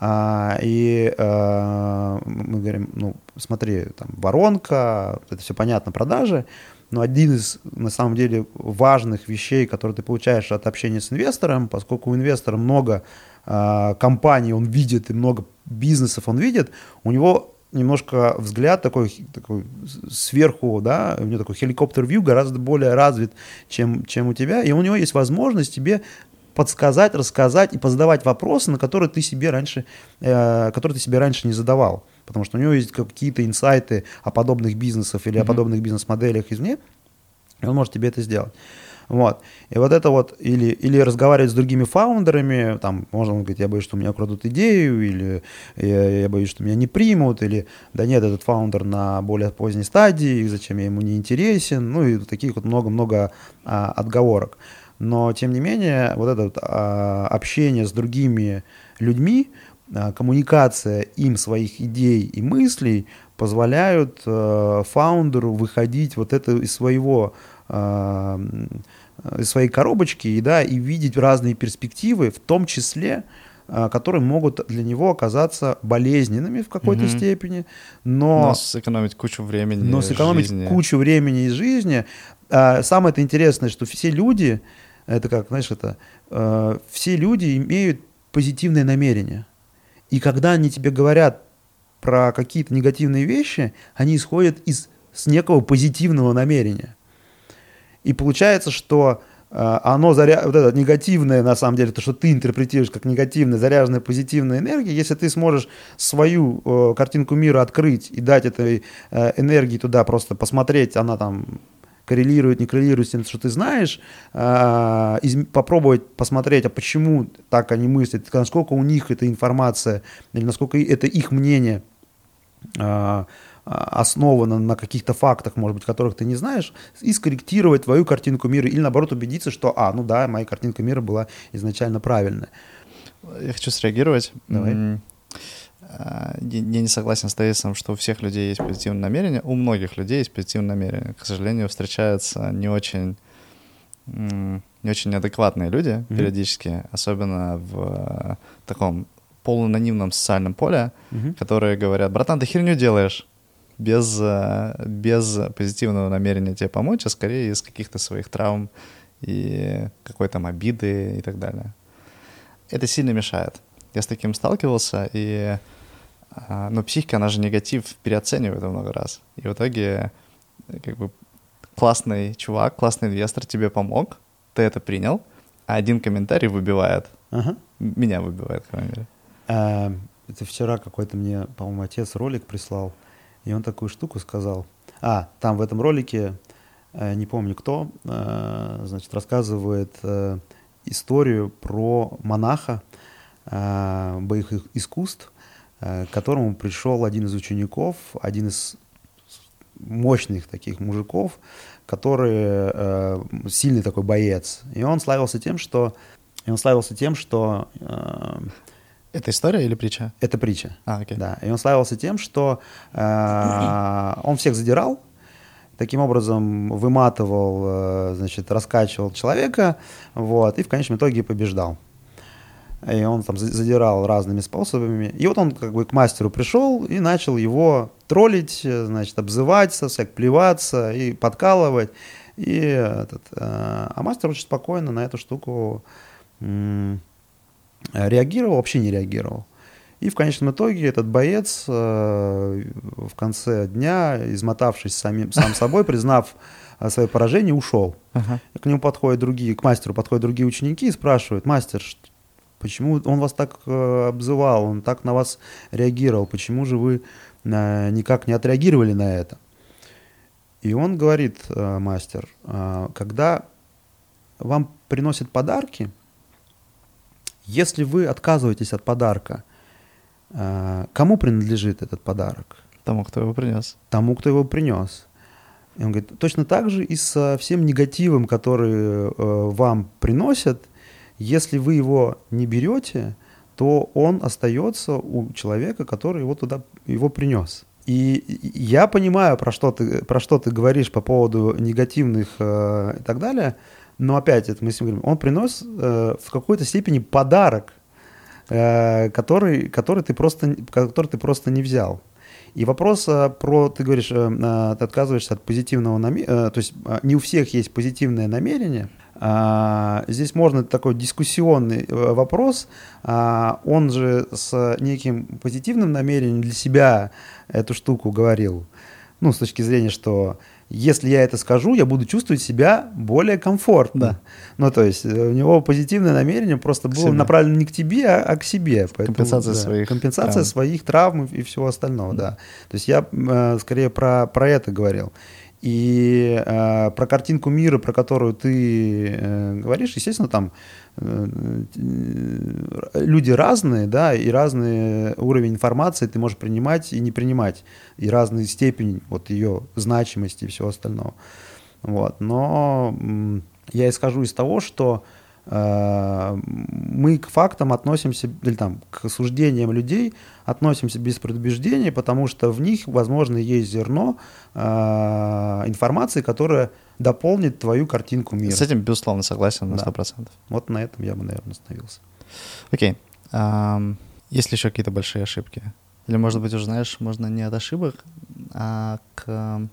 а, и а, мы говорим, ну, смотри, там, воронка, это все понятно, продажи, но один из, на самом деле, важных вещей, которые ты получаешь от общения с инвестором, поскольку у инвестора много а, компаний он видит и много бизнесов он видит, у него немножко взгляд такой, такой сверху, да, у него такой хеликоптер-вью гораздо более развит, чем, чем у тебя, и у него есть возможность тебе подсказать, рассказать и позадавать вопросы, на которые ты себе раньше, э, которые ты себе раньше не задавал, потому что у него есть какие-то инсайты о подобных бизнесах или о Мгм. подобных бизнес-моделях извне, и он может тебе это сделать. Вот. И вот это вот, или, или разговаривать с другими фаундерами, там, можно он говорит, я боюсь, что у меня украдут идею, или я, я боюсь, что меня не примут, или да нет, этот фаундер на более поздней стадии, зачем я ему не интересен, ну и таких вот много-много а, отговорок. Но, тем не менее, вот это вот, а, общение с другими людьми, а, коммуникация им своих идей и мыслей позволяют э, фаундеру выходить вот это из своего а, из своей коробочки и да и видеть разные перспективы, в том числе а, которые могут для него оказаться болезненными в какой-то Мгм. степени, но Но сэкономить кучу времени. но сэкономить жизни. кучу времени из жизни. А, самое это интересное, что все люди, это как, знаешь, это э, все люди имеют позитивное намерение. И когда они тебе говорят про какие-то негативные вещи, они исходят из с некого позитивного намерения. И получается, что э, оно заря... вот это негативное, на самом деле, то, что ты интерпретируешь как негативное, заряженная позитивная энергия, если ты сможешь свою э, картинку мира открыть и дать этой э, энергии туда просто посмотреть, она там коррелирует, не коррелирует с тем, что ты знаешь, э, из- попробовать посмотреть, а почему так они мыслят, насколько у них эта информация, или насколько это их мнение а, а, основано на каких-то фактах, может быть, которых ты не знаешь, и скорректировать твою картинку мира, или наоборот убедиться, что, а, ну да, моя картинка мира была изначально правильная. Я хочу среагировать. Давай. А, Я не согласен с тезисом, что у всех людей есть позитивное намерение. У многих людей есть позитивное намерение. К сожалению, встречаются не очень, не очень адекватные люди Мгм. периодически, особенно в э, таком полуанонимном социальном поле, которые говорят, братан, ты херню делаешь, без, э, без позитивного намерения тебе помочь, а скорее из каких-то своих травм и какой-то там обиды и так далее. Это сильно мешает. Я с таким сталкивался, и а, ну, психика, она же негатив переоценивает много раз. И в итоге э, как бы классный чувак, классный инвестор тебе помог, ты это принял, а один комментарий выбивает. Ага. Меня выбивает, по крайней мере. А, Это вчера какой-то мне, по-моему, отец ролик прислал, и он такую штуку сказал. А, там в этом ролике, э, не помню кто, э, значит, рассказывает э, историю про монаха боевых искусств, к которому пришел один из учеников, один из мощных таких мужиков, который э, сильный такой боец. И он славился тем, что и он славился тем, что Это история или притча? это притча. А, окей. Да, и он славился тем, что э, он всех задирал, таким образом выматывал, э, значит, раскачивал человека, вот, и в конечном итоге побеждал. И он там за- задирал разными способами. И вот он как бы к мастеру пришел и начал его троллить, э, значит, обзываться, всяк плеваться и подкалывать. И этот, э, а мастер очень спокойно на эту штуку м, реагировал, вообще не реагировал. И в конечном итоге этот боец э, в конце дня, измотавшись самим, сам собой, признав э, свое поражение, ушел. Ага. И к нему подходят другие, к мастеру подходят другие ученики и спрашивают, мастер, почему он вас так э, обзывал, он так на вас реагировал, почему же вы э, никак не отреагировали на это? И он говорит, э, мастер, э, когда вам приносят подарки, если вы отказываетесь от подарка, э, кому принадлежит этот подарок? Тому, кто его принес. Тому, кто его принес. И он говорит, точно так же и со всем негативом, который э, вам приносят, если вы его не берете, то он остается у человека, который его туда его принес. И я понимаю, про что ты, про что ты говоришь по поводу негативных э, и так далее, но опять, это мы с ним говорим, он принес э, в какой-то степени подарок, э, который, который, ты просто, который ты просто не взял. И вопрос э, про, ты говоришь, э, ты отказываешься от позитивного намерения, то есть не у всех есть позитивное намерение, а, здесь можно такой дискуссионный э, вопрос. А, он же с неким позитивным намерением для себя эту штуку говорил. Ну, с точки зрения, что если я это скажу, я буду чувствовать себя более комфортно. Да. Ну, то есть э, у него позитивное намерение просто было направлено не к тебе, а, а к себе. Поэтому, компенсация да, своих Компенсация травм. своих травм и всего остального, да. да. То есть я э, скорее про, про это говорил. И э, про картинку мира, про которую ты э, говоришь, естественно, там э, люди разные, да, и разный уровень информации ты можешь принимать и не принимать, и разная степень вот ее значимости и всего остального. Вот. Но э, я исхожу из того, что Э, мы к фактам относимся, или там, к суждениям людей относимся без предубеждений, потому что в них, возможно, есть зерно э, информации, которая дополнит твою картинку мира. С этим, безусловно, согласен на 100%. Да. Вот на этом я бы, наверное, остановился. Окей. Okay. есть ли еще какие-то большие ошибки? Или, может быть, уже, знаешь, можно не от ошибок, а к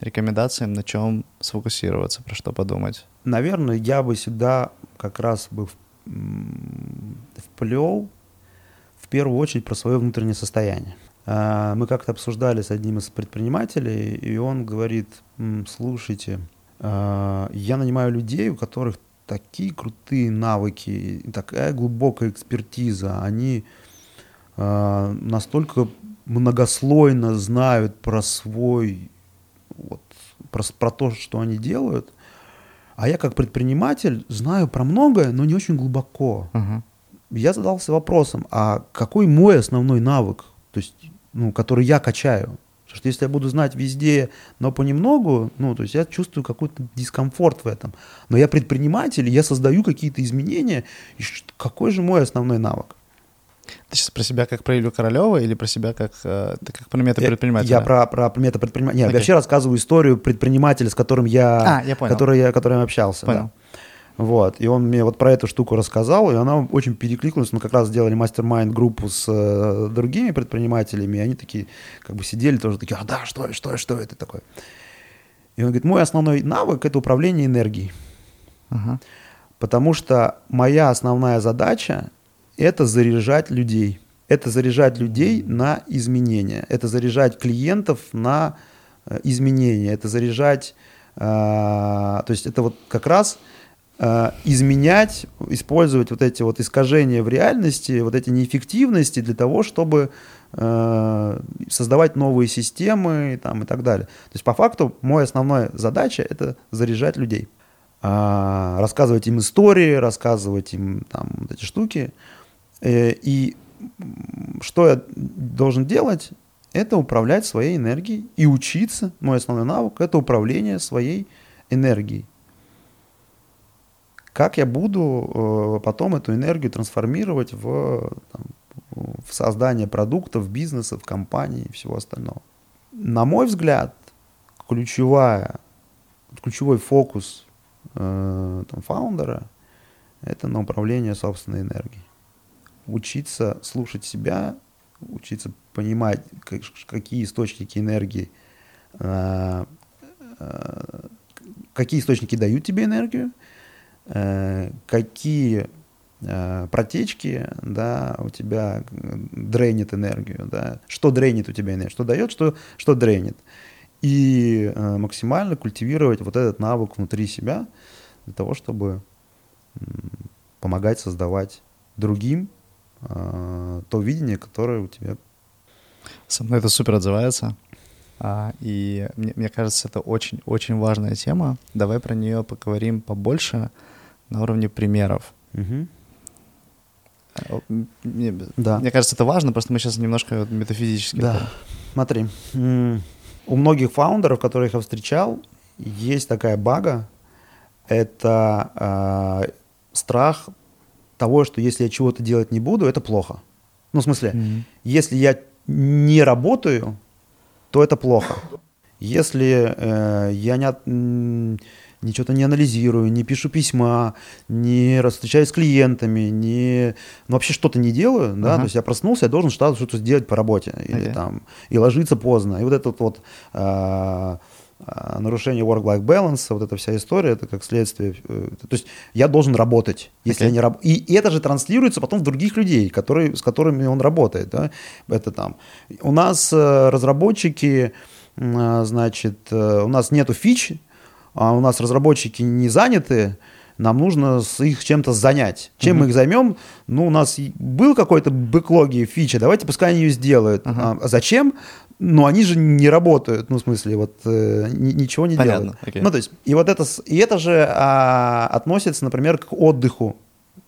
рекомендациям, на чем сфокусироваться, про что подумать? Наверное, я бы сюда как раз бы вплел в первую очередь про свое внутреннее состояние. А, мы как-то обсуждали с одним из предпринимателей, и он говорит, слушайте, а, я нанимаю людей, у которых такие крутые навыки, такая глубокая экспертиза, они а, настолько многослойно знают про свой вот, про, про то, что они делают. А я как предприниматель знаю про многое, но не очень глубоко. Uh-huh. Я задался вопросом, а какой мой основной навык, то есть, ну, который я качаю? Потому что если я буду знать везде, но понемногу, ну, то есть я чувствую какой-то дискомфорт в этом. Но я предприниматель, я создаю какие-то изменения. И какой же мой основной навык? Ты сейчас про себя как про Илью Королева или про себя как, э, как про метапредпринимателя? Я, я про, про метапредпринимателя. Нет, okay. я вообще рассказываю историю предпринимателя, с которым я, а, я понял. который я, которым я общался. Понял. Да. Вот, и он мне вот про эту штуку рассказал, и она очень перекликнулась. Мы как раз сделали мастер-майнд группу с э, другими предпринимателями, и они такие, как бы сидели тоже такие, а да, что, что, что это такое? И он говорит, мой основной навык – это управление энергией. Uh-huh. Потому что моя основная задача это заряжать людей. Это заряжать людей на изменения. Это заряжать клиентов на э, изменения. Это заряжать, э, то есть это вот как раз э, изменять, использовать вот эти вот искажения в реальности, вот эти неэффективности для того, чтобы э, создавать новые системы там, и так далее. То есть по факту моя основная задача это заряжать людей, э, рассказывать им истории, рассказывать им там вот эти штуки. Э, и что я должен делать? Это управлять своей энергией и учиться. Мой основной навык – это управление своей энергией. Как я буду э, потом эту энергию трансформировать в, там, в создание продуктов, бизнеса, в компании и всего остального. На мой взгляд, ключевая, ключевой фокус э, там, фаундера – это на управление собственной энергией учиться слушать себя, учиться понимать, как, какие источники энергии, э, э, какие источники дают тебе энергию, э, какие протечки, да, у тебя дрейнит энергию, да, что дрейнит у тебя энергию, что дает, что, что дрейнит. И максимально культивировать вот этот навык внутри себя для того, чтобы помогать создавать другим то видение, которое у тебя. Со мной это супер отзывается. А, и мне, мне кажется, это очень-очень важная тема. Давай про нее поговорим побольше на уровне примеров. Угу. Мне, да. мне кажется, это важно, просто мы сейчас немножко метафизически. Да. Смотри, у многих фаундеров, которых я встречал, есть такая бага, это э, страх того, что если я чего-то делать не буду, это плохо. Ну, в смысле, mm-hmm. если я не работаю, то это плохо. Если э, я не, ничего-то не анализирую, не пишу письма, не встречаюсь с клиентами, не, ну, вообще что-то не делаю, да, uh-huh. то есть я проснулся, я должен что-то сделать по работе, okay. или там, и ложиться поздно, и вот этот вот э, нарушение work-life balance, вот эта вся история, это как следствие. Э, то есть я должен работать, если okay. я не раб... и, и это же транслируется потом в других людей, которые, с которыми он работает. Да? Это там. У нас э, разработчики, значит, э, у нас нету фич, а у нас разработчики не заняты, нам нужно их чем-то занять. Чем uh-huh. мы их займем? Ну, у нас был какой-то бэклоги, фича, давайте пускай они ее сделают. Uh-huh. А зачем? Ну, они же не работают, ну, в смысле, вот э, ничего не Понятно. делают. Okay. Ну, то есть, и вот это, и это же а, относится, например, к отдыху.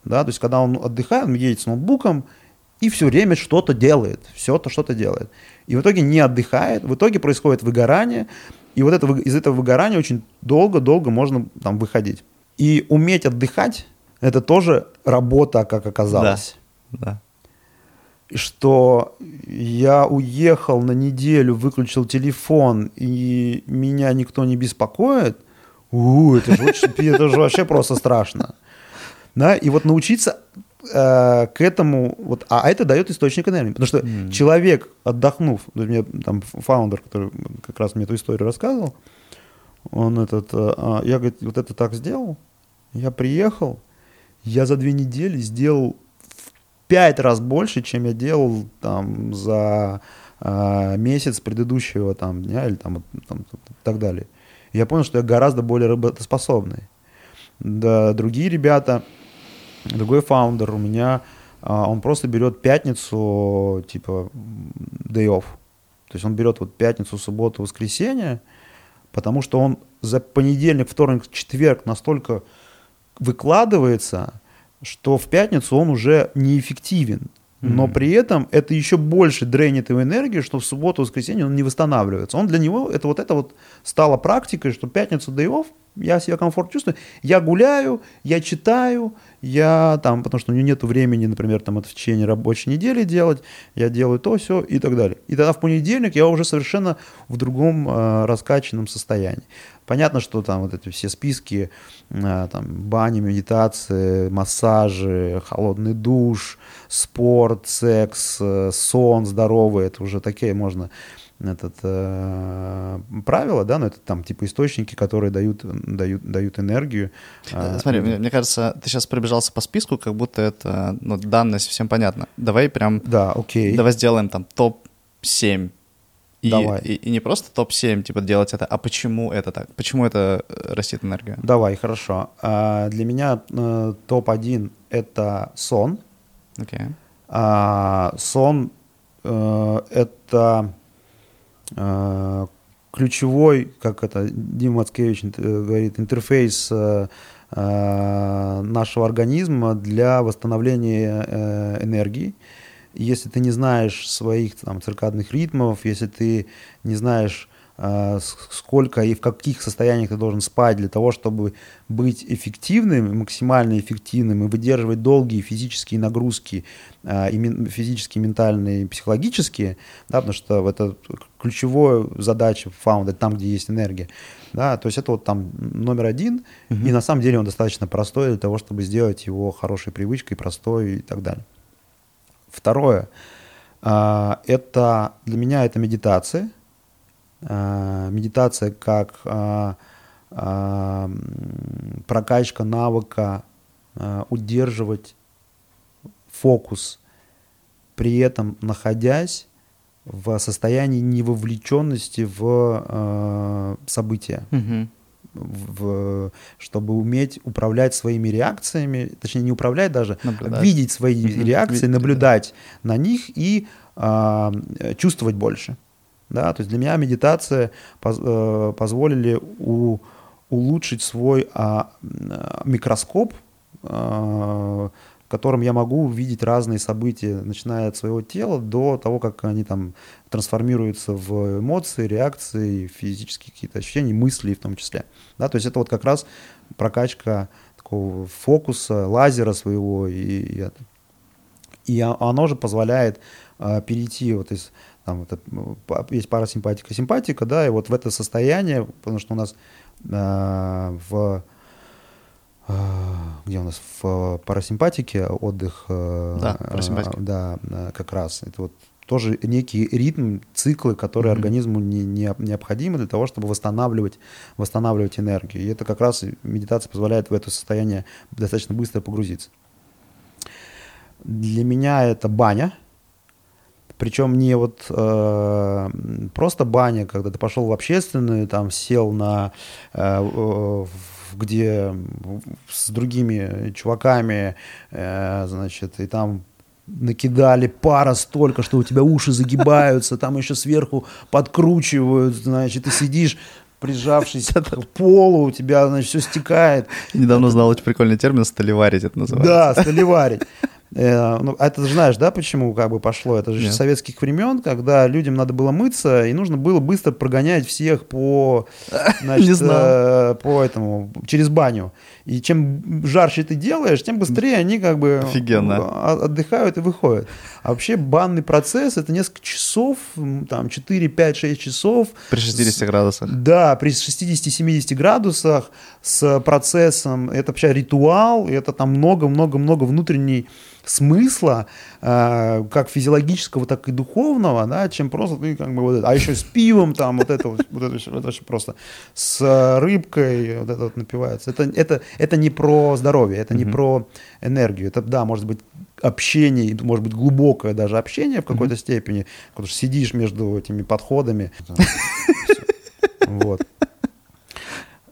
Да, то есть, когда он отдыхает, он едет с ноутбуком и все время что-то делает, все то что-то делает. И в итоге не отдыхает, в итоге происходит выгорание, и вот это, из этого выгорания очень долго-долго можно там выходить. И уметь отдыхать – это тоже работа, как оказалось. Да, да что я уехал на неделю, выключил телефон, и меня никто не беспокоит, у, это, же это же вообще просто страшно. Да, и вот научиться э, к этому, вот, а это дает источник энергии. Потому что mm. человек, отдохнув, мне там фаундер, который как раз мне эту историю рассказывал, он этот, э, а, я, говорит, вот это так сделал, я приехал, я за две недели сделал пять раз больше, чем я делал там за э, месяц предыдущего там дня или там, там и так далее. я понял, что я гораздо более работоспособный. Да, другие ребята, другой фаундер у меня, э, он просто берет пятницу, типа, day off. То есть он берет вот пятницу, субботу, воскресенье, потому что он за понедельник, вторник, четверг настолько выкладывается, что в пятницу он уже неэффективен. Но mm-hmm. при этом это еще больше дренит его энергию, что в субботу, воскресенье он не восстанавливается. Он для него, это вот это вот стало практикой, что пятницу off, я себя комфортно чувствую, я гуляю, я читаю, я там, потому что у него нет времени, например, там это в течение рабочей недели делать, я делаю то, все и так далее. И тогда в понедельник я уже совершенно в другом э, раскачанном состоянии. Понятно, что там вот эти все списки, э, там бани, медитации, массажи, холодный душ, спорт, секс, э, сон здоровый, это уже такие можно этот, э, правила, да, но это там типа источники, которые дают, дают, дают энергию. Э, смотри, мне, мне кажется, ты сейчас пробежался по списку, как будто это ну, данность всем понятно. Давай прям... Да, окей. Давай сделаем там топ-7 и, Давай. И, и не просто топ-7, типа, делать это, а почему это так? Почему это э, растит энергия? Давай, хорошо. А, для меня а, топ-1 — это сон. Okay. А, сон а, — это а, ключевой, как это Дима Мацкевич говорит, интерфейс а, нашего организма для восстановления а, энергии. Если ты не знаешь своих там, циркадных ритмов, если ты не знаешь, э, сколько и в каких состояниях ты должен спать для того, чтобы быть эффективным, максимально эффективным и выдерживать долгие физические нагрузки, э, и физические, ментальные, психологические, да, потому что это ключевая задача фаунда, там, где есть энергия. Да, то есть это вот там номер один, uh-huh. и на самом деле он достаточно простой для того, чтобы сделать его хорошей привычкой, простой и так далее. Второе, а, это для меня это медитация. А, медитация как а, прокачка навыка удерживать фокус, при этом находясь в состоянии невовлеченности в события. Угу в, чтобы уметь управлять своими реакциями, точнее не управлять даже, наблюдать. видеть свои mm-hmm. реакции, наблюдать да. на них и а, чувствовать больше. Да, то есть для меня медитация поз, э, позволили у, улучшить свой а, микроскоп, а, котором я могу увидеть разные события, начиная от своего тела до того, как они там трансформируются в эмоции, реакции, физические какие-то ощущения, мысли в том числе. Да, то есть это вот как раз прокачка такого фокуса, лазера своего, и, и, и оно же позволяет э, перейти вот из там это, есть парасимпатика, симпатика, да, и вот в это состояние, потому что у нас э, в э, где у нас в парасимпатике отдых, э, да, парасимпатика. да, как раз это вот тоже некий ритм, циклы, которые mm-hmm. организму не, не, необходимы для того, чтобы восстанавливать, восстанавливать энергию. И это как раз медитация позволяет в это состояние достаточно быстро погрузиться. Для меня это баня, причем не вот э, просто баня, когда ты пошел в общественную, там сел на э, где с другими чуваками, э, значит, и там накидали пара столько, что у тебя уши загибаются, там еще сверху подкручивают, значит, ты сидишь прижавшись к полу, у тебя, значит, все стекает. Недавно узнал очень прикольный термин «столеварить» это называется. Да, «столеварить». Э, ну, а это ты знаешь, да, почему как бы пошло? Это же Нет. советских времен, когда людям надо было мыться, и нужно было быстро прогонять всех по, значит. Э, по этому, через баню. И чем жарче ты делаешь, тем быстрее они как бы Офигенно. отдыхают и выходят. А вообще банный процесс это несколько часов, там 4, 5, 6 часов. При 60 с, градусах. Да, при 60-70 градусах с процессом. Это вообще ритуал, это там много-много-много внутренней смысла, э, как физиологического, так и духовного, да, чем просто ты как бы вот это. А еще с пивом там вот это вот, это, это просто с рыбкой вот это вот напивается. Это, это, это не про здоровье, это mm-hmm. не про энергию. Это, да, может быть, общение, может быть, глубокое даже общение в какой-то mm-hmm. степени, потому что сидишь между этими подходами. Вот.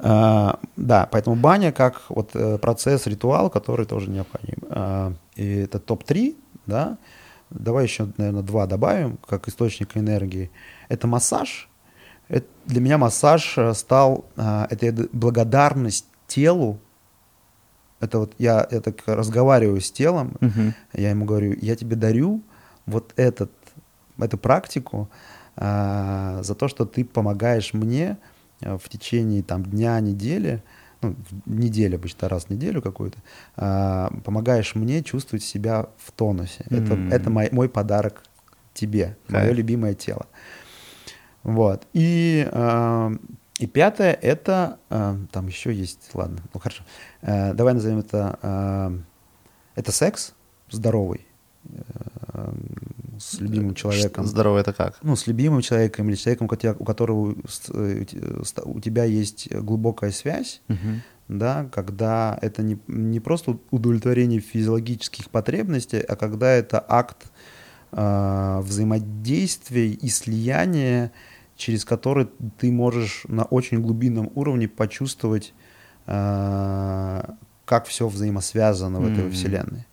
А, да, поэтому баня как вот э, процесс, ритуал, который тоже необходим. А, и это топ-3, да. Давай еще, наверное, два добавим, как источник энергии. Это массаж. Это, для меня массаж э, стал, а, это благодарность телу. Это вот я, я так разговариваю с телом, угу. я ему говорю, я тебе дарю вот этот, эту практику а, за то, что ты помогаешь мне Э, в течение там, дня, недели, ну, неделю обычно, раз в неделю какую-то, а, помогаешь мне чувствовать себя в тонусе. Mm-hmm. Это, это мой, мой подарок тебе, мое любимое тело. Вот. И, а, и пятое, это, а, там еще есть, ладно, ну хорошо, а, давай назовем это, а, это секс здоровый с любимым человеком. Здорово это как? Ну, с любимым человеком или человеком, у которого э, у тебя есть глубокая связь, угу. да, когда это не, не просто удовлетворение физиологических потребностей, а когда это акт э, взаимодействия и слияния, через который ты можешь на очень глубинном уровне почувствовать, э, как все взаимосвязано в этой mm-hmm. вселенной.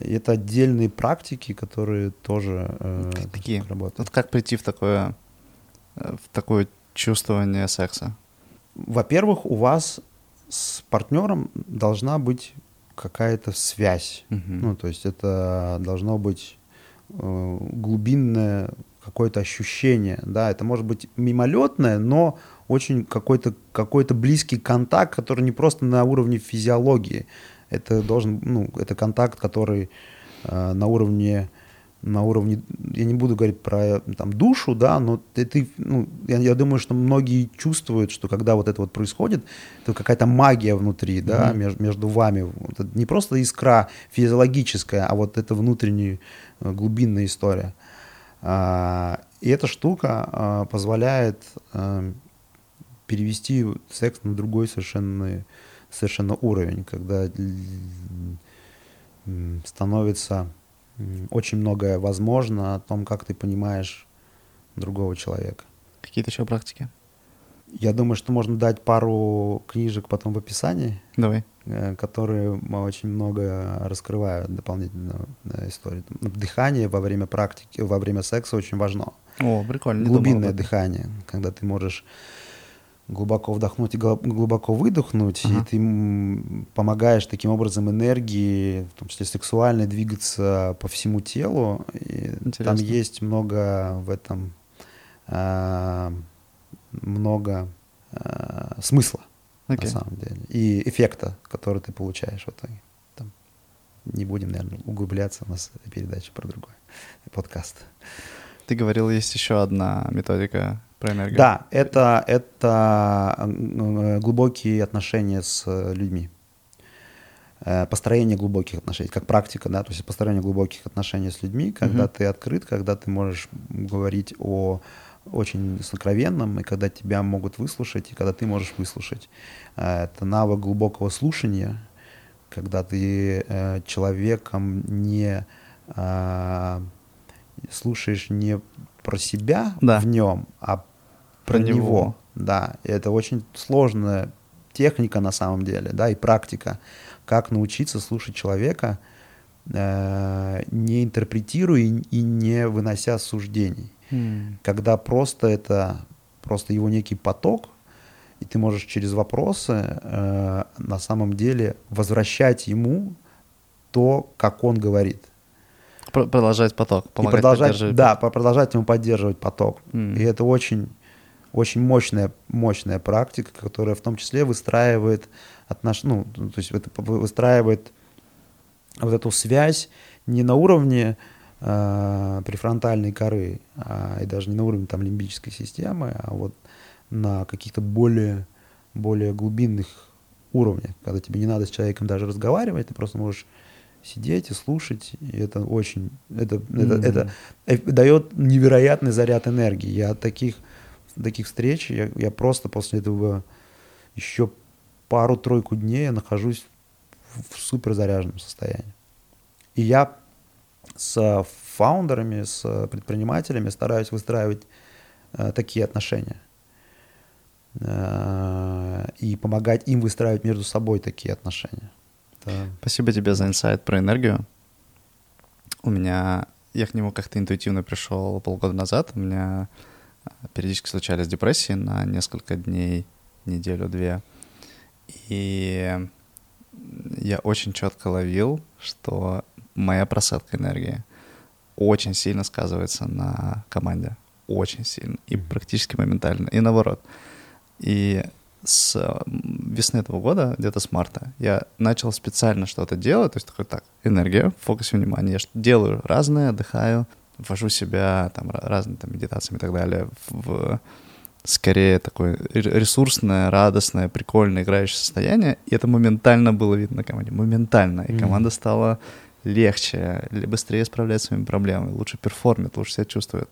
И это отдельные практики, которые тоже э, Какие? работают. Вот как прийти в такое, э, в такое чувствование секса? Во-первых, у вас с партнером должна быть какая-то связь. Угу. Ну, то есть это должно быть э, глубинное какое-то ощущение, да, это может быть мимолетное, но очень какой-то какой близкий контакт, который не просто на уровне физиологии, это должен, ну, это контакт, который э, на уровне, на уровне, я не буду говорить про там душу, да, но ты, ты ну, я, я думаю, что многие чувствуют, что когда вот это вот происходит, это какая-то магия внутри, mm-hmm. да, между, между вами, это не просто искра физиологическая, а вот это внутренняя э, глубинная история. А, и эта штука а, позволяет а, перевести секс на другой совершенно совершенно уровень, когда становится очень многое возможно о том, как ты понимаешь другого человека. Какие-то еще практики? Я думаю, что можно дать пару книжек потом в описании. Давай. Э, которые очень много раскрывают дополнительную историю. Дыхание во время практики, во время секса очень важно. О, прикольно. Глубинное дыхание, когда ты можешь глубоко вдохнуть и глубоко выдохнуть, ага. и ты помогаешь таким образом энергии, в том числе сексуальной, двигаться по всему телу. И там есть много в этом э, много э, смысла okay. на самом деле и эффекта, который ты получаешь в итоге. Там не будем, наверное, углубляться, у нас передача про другой подкаст. Ты говорил, есть еще одна методика про энергию. Да, это, это глубокие отношения с людьми. Э, построение глубоких отношений, как практика, да, то есть построение глубоких отношений с людьми, когда uh-huh. ты открыт, когда ты можешь говорить о очень сокровенном, и когда тебя могут выслушать, и когда ты можешь выслушать. Э, это навык глубокого слушания, когда ты э, человеком не слушаешь не про себя да. в нем, а про, про него. него. Да, и это очень сложная техника на самом деле, да, и практика, как научиться слушать человека, э, не интерпретируя и не вынося суждений. Mm. Когда просто это, просто его некий поток, и ты можешь через вопросы э, на самом деле возвращать ему то, как он говорит. Продолжать поток, помогать и продолжать, Да, продолжать ему поддерживать поток. Mm. И это очень, очень мощная, мощная практика, которая в том числе выстраивает отнош... ну, то есть это выстраивает вот эту связь не на уровне э, префронтальной коры, а, и даже не на уровне там лимбической системы, а вот на каких-то более, более глубинных уровнях, когда тебе не надо с человеком даже разговаривать, ты просто можешь сидеть и слушать, и это очень, это, mm-hmm. это, это дает невероятный заряд энергии. Я от таких, таких встреч, я, я просто после этого еще пару-тройку дней я нахожусь в, в супер заряженном состоянии. И я с фаундерами, с предпринимателями стараюсь выстраивать э, такие отношения э, и помогать им выстраивать между собой такие отношения. Да. Спасибо тебе за инсайт про энергию. У меня, я к нему как-то интуитивно пришел полгода назад. У меня периодически случались депрессии на несколько дней, неделю-две. И я очень четко ловил, что моя просадка энергии очень сильно сказывается на команде. Очень сильно. И практически моментально. И наоборот. И с весны этого года, где-то с марта, я начал специально что-то делать, то есть такой, так, энергия, фокус внимания, я делаю разное, отдыхаю, ввожу себя там разными там медитациями и так далее в скорее такое ресурсное, радостное, прикольное, играющее состояние, и это моментально было видно на команде, моментально, и команда стала легче, быстрее справляться с своими проблемами, лучше перформит, лучше себя чувствует.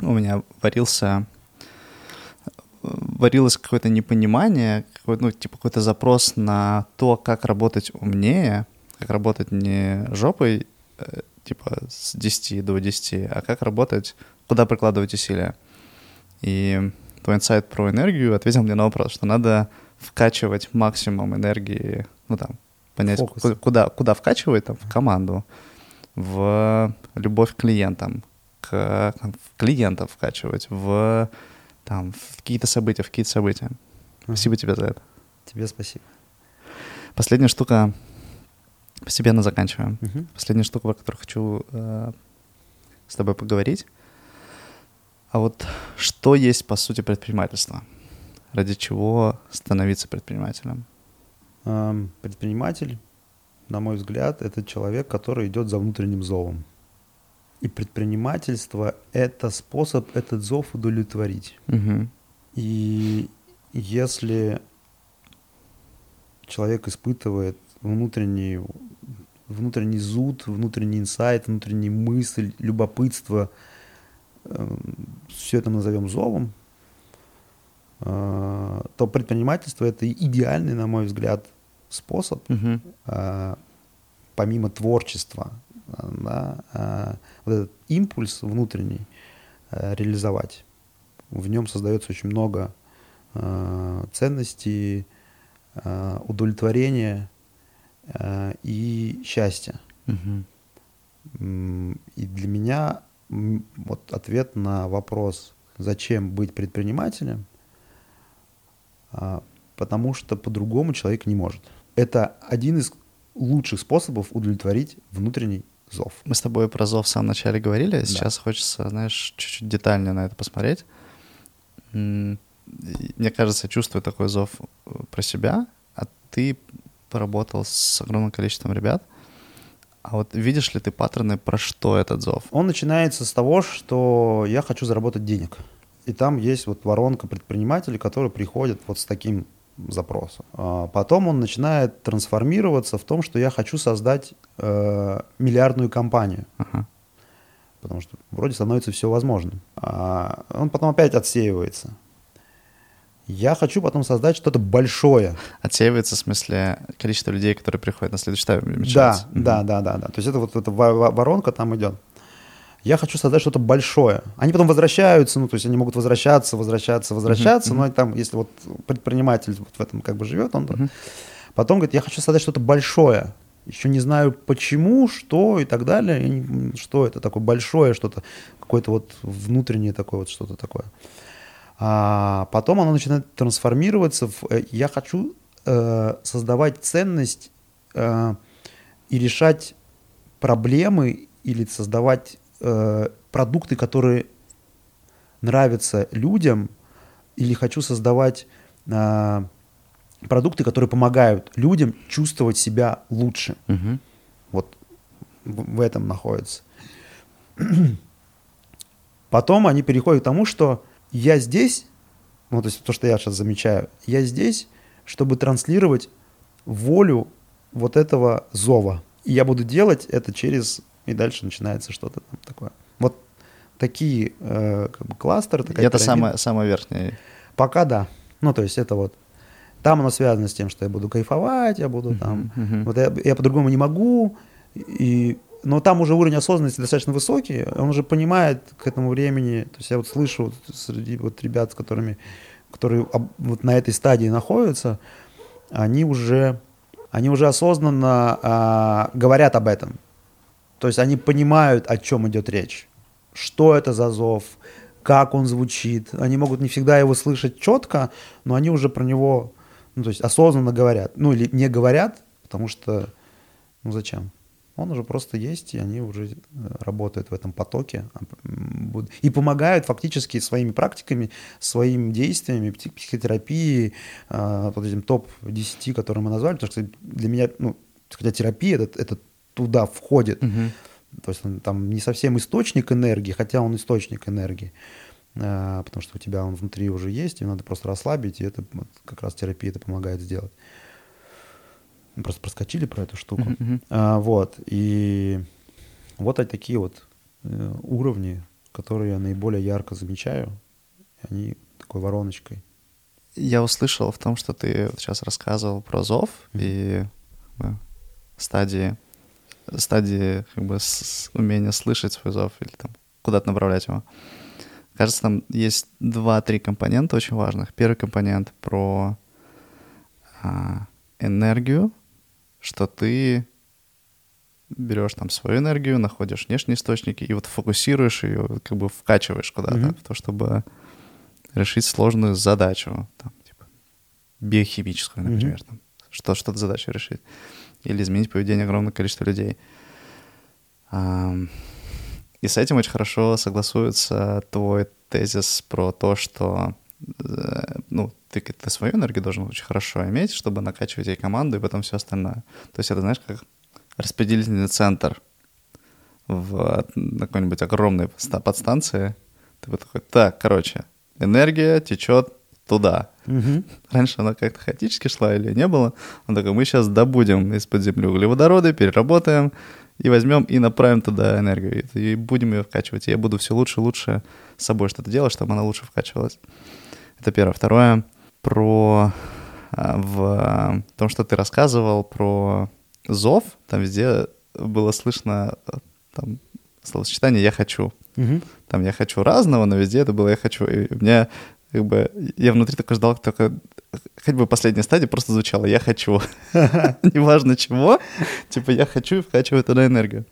У меня варился варилось какое-то непонимание, какой, ну, типа какой-то запрос на то, как работать умнее, как работать не жопой, э, типа с 10 до 10, а как работать, куда прикладывать усилия. И твой инсайт про энергию ответил мне на вопрос, что надо вкачивать максимум энергии, ну там, понять, Фокус. куда, куда вкачивать, там, в команду, в любовь к клиентам, к, в клиентов вкачивать, в там, в какие-то события, в какие-то события. Спасибо тебе за это. Тебе спасибо. Последняя штука, постепенно заканчиваем. Угу. Последняя штука, про которую хочу э, с тобой поговорить. А вот что есть, по сути, предпринимательство? Ради чего становиться предпринимателем? Эм, предприниматель, на мой взгляд, это человек, который идет за внутренним зовом. И предпринимательство — это способ этот зов удовлетворить. Угу. И если человек испытывает внутренний, внутренний зуд, внутренний инсайт, внутренний мысль, любопытство, э, все это назовем зовом, э, то предпринимательство — это идеальный, на мой взгляд, способ, угу. помимо творчества, да, а, вот этот импульс внутренний э, реализовать. В нем создается очень много э, ценностей, э, удовлетворения и счастья. Угу. И для меня вот ответ на вопрос, зачем быть предпринимателем, А, потому что по-другому человек не может. Это один из лучших способов удовлетворить внутренний зов. Мы с тобой про зов в самом начале говорили, а сейчас да. хочется, знаешь, чуть-чуть детальнее на это посмотреть. Мне кажется, чувствую такой зов э, про себя, а ты поработал с огромным количеством ребят. А вот видишь ли ты паттерны, про что этот зов? Он начинается с того, что я хочу заработать денег. И там есть вот воронка предпринимателей, которые приходят вот с таким запросом. А потом он начинает трансформироваться в том, что я хочу создать э, миллиардную компанию. Ага. Потому что вроде становится все возможным. А он потом опять отсеивается. Я хочу потом создать что-то большое. Отсеивается в смысле количество людей, которые приходят на следующий этап. Да, да, да, да, да. То есть это вот эта воронка там идет я хочу создать что-то большое. Они потом возвращаются, ну, то есть они могут возвращаться, возвращаться, возвращаться, uh-huh, но там, если вот предприниматель вот в этом как бы живет, он uh-huh. потом говорит, я хочу создать что-то большое. Еще не знаю почему, что и так далее. Что это такое большое, что-то, какое-то вот внутреннее такое вот что-то такое. А потом оно начинает трансформироваться в э, я хочу э, создавать ценность э, и решать проблемы или создавать э, продукты, которые нравятся людям, или хочу создавать э, продукты, которые помогают людям чувствовать себя лучше. Угу. Вот в, в этом находится. Потом они переходят к тому, что я здесь, ну, то есть то, что я сейчас замечаю, я здесь, чтобы транслировать волю вот этого зова. И я буду делать это через и дальше начинается что-то там такое. Вот такие э, как бы кластеры. Такая это самое, самое верхнее. Пока да. Ну, то есть это вот там оно связано с тем, что я буду кайфовать, я буду там, uh-huh, uh-huh. вот я, я по-другому не могу, и, но там уже уровень осознанности достаточно высокий, он уже понимает к этому времени, то есть я вот слышу вот среди вот ребят, с которыми, которые вот на этой стадии находятся, они уже, они уже осознанно а, говорят об этом, то есть они понимают, о чем идет речь. Что это за зов, как он звучит. Они могут не всегда его слышать четко, но они уже про него ну, то есть осознанно говорят. Ну или не говорят, потому что, ну зачем? Он уже просто есть, и они уже э, работают в этом потоке а, и помогают фактически своими практиками, своими действиями, психотерапии, а, вот этим топ-10, которые мы назвали, потому что для меня, ну, хотя терапия это, это туда входит. Угу. То есть он там не совсем источник энергии, хотя он источник энергии, а, потому что у тебя он внутри уже есть, и надо просто расслабить, и это вот, как раз терапия это помогает сделать. Мы просто проскочили про эту штуку. Uh-huh. А, вот, и вот такие вот э, уровни, которые я наиболее ярко замечаю, они такой вороночкой. Я услышал в том, что ты сейчас рассказывал про зов mm-hmm. и э, стадии стадии как бы с, умения слышать свой зов или там куда-то направлять его. Кажется, там есть два-три компонента очень важных. Первый компонент про а, энергию, что ты берешь там свою энергию, находишь внешние источники и вот фокусируешь ее, как бы вкачиваешь куда-то, mm-hmm. в то, чтобы решить сложную задачу, там, типа, биохимическую, например, mm-hmm. там, что, что-то задачу решить или изменить поведение огромного количества людей. И с этим очень хорошо согласуется твой тезис про то, что э, ну, ты, ты свою энергию должен очень хорошо иметь, чтобы накачивать ей команду и потом все остальное. То есть это, знаешь, как распределительный центр в какой-нибудь огромной подстанции. Ты вот такой, так, короче, энергия течет туда. Угу. Раньше она как-то хаотически шла или не было. Он такой, мы сейчас добудем из-под земли углеводороды, переработаем и возьмем и направим туда энергию. И будем ее вкачивать. И я буду все лучше и лучше с собой что-то делать, чтобы она лучше вкачивалась. Это первое. Второе, про а, в том, что ты рассказывал про зов, там везде было слышно там, словосочетание «я хочу». Угу. Там «я хочу» разного, но везде это было «я хочу». И у меня как бы я внутри такой ждал, только хоть бы последняя стадия просто звучала «я хочу». Неважно чего, типа «я хочу» и вкачиваю туда энергию.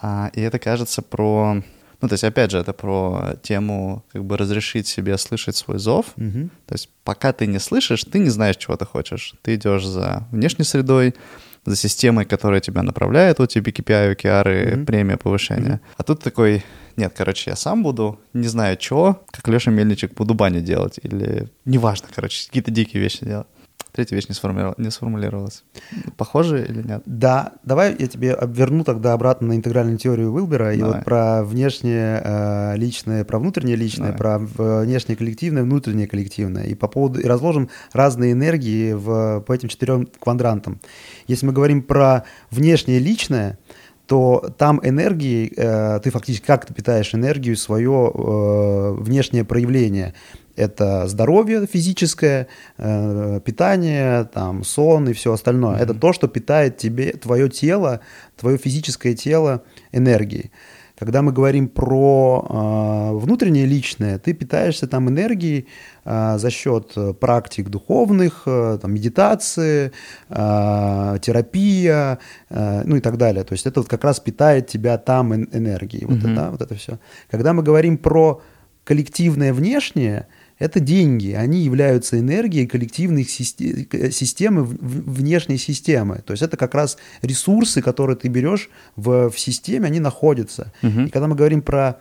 А, и это кажется про, Ну, то есть, опять же, это про тему как бы разрешить себе слышать свой зов. То есть, пока ты не слышишь, ты не знаешь, чего ты хочешь. Ты идешь за внешней средой, за системой, которая тебя направляет, вот тебе KPI, OKR, премия, повышение. А тут такой, нет, короче, я сам буду, не знаю чего, как Леша Мельничек, буду баню делать. Или, неважно, короче, какие-то дикие вещи делать. Третья вещь не, сформулировала- не сформулировалась. Похоже или нет? Да, давай я тебе верну тогда обратно на интегральную теорию Уилбера и Давай. вот про внешнее э, личное, про внутреннее личное, Давай. про в- внешнее коллективное, внутреннее коллективное. И по поводу и разложим разные энергии в, по этим четырем квадрантам. Если мы говорим про внешнее личное, то там энергии, э, ты фактически как ты питаешь энергию, свое э, внешнее проявление. Это здоровье физическое, э, питание, там, сон и все остальное. Это то, что питает тебе, твое тело, твое физическое тело энергией. Когда мы говорим про э, внутреннее личное, ты питаешься там энергией за счет э, практик духовных, э, там, медитации, э, терапия, э, ну и так далее. То есть это вот как раз питает тебя там эн- энергией. Вот, Мгм. это, вот это все. Когда мы говорим про коллективное внешнее, это деньги, они являются энергией коллективных систе- к- системы, внешней системы. То есть это как раз ресурсы, которые ты берешь в, в системе, они находятся. Мгм. И когда мы говорим про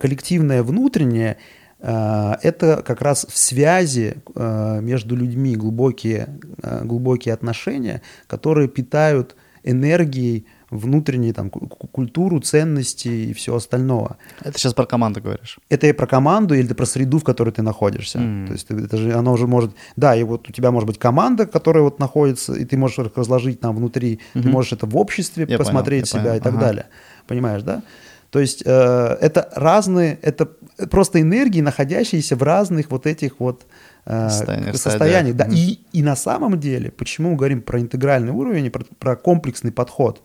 коллективное внутреннее, это как раз в связи а, между людьми глубокие, а, глубокие отношения, которые питают энергией внутренней там, ку- ку- культуру, ценности и все остальное. Это сейчас про команду говоришь. Это и про команду или про среду, в которой ты находишься. Мгм. То есть это же оно уже может... Да, и вот у тебя может быть команда, которая вот находится, и ты можешь их разложить там внутри, ты Мгм. можешь это в обществе Я посмотреть понял, себя понял. и так Ага. далее. Понимаешь, да? То есть э, это разные, это просто энергии, находящиеся в разных вот этих вот э, Состояниях, состояниях. Да. стадиях. И, и на самом деле, почему мы говорим про интегральный уровень, и про, про комплексный подход,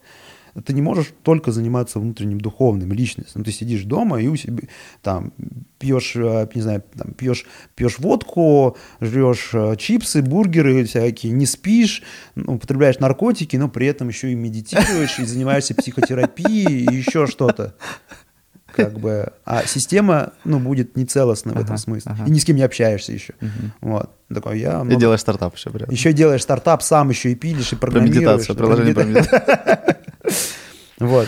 ты не можешь только заниматься внутренним духовным, личностью. Ну, ты сидишь дома и у себя там пьешь, э, не знаю, там, пьешь, пьешь водку, жрешь э, чипсы, бургеры всякие, не спишь, ну, употребляешь наркотики, но при этом еще и медитируешь, и занимаешься психотерапией, и еще что-то. Как бы, а система, ну, будет нецелостна в этом Ага, смысле. ага. И ни с кем не общаешься еще. Мгм. Вот. Такой, я И много- делаешь стартап еще при этом. еще делаешь стартап, сам еще и пилишь, и Про программируешь. медитацию, приложение про медитацию. Вот.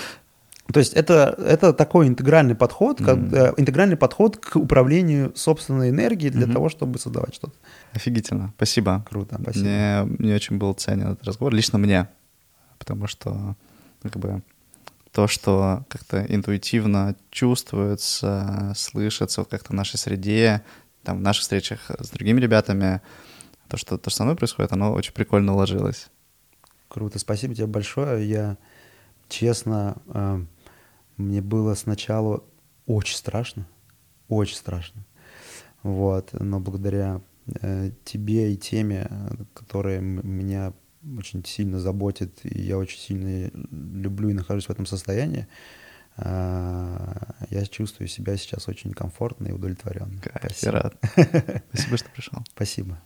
То есть это, это такой интегральный подход, как, э, интегральный подход к управлению собственной энергией для Мгм. того, чтобы создавать что-то. Офигительно. Спасибо. Круто, спасибо. Мне, мне очень был ценен этот разговор, лично мне, потому что ну, как бы то, что как-то интуитивно чувствуется, слышится как-то в нашей среде, там, в наших встречах с другими ребятами, то, что, то, что со мной происходит, оно очень прикольно уложилось. Круто, спасибо тебе большое. Я честно, э, мне было сначала очень страшно, очень страшно. Вот, но благодаря э, тебе и теме, которая меня очень сильно заботит, и я очень сильно люблю и нахожусь в этом состоянии, э, я чувствую себя сейчас очень комфортно и удовлетворенно. Кайф, я рад. Спасибо, что пришел. Спасибо.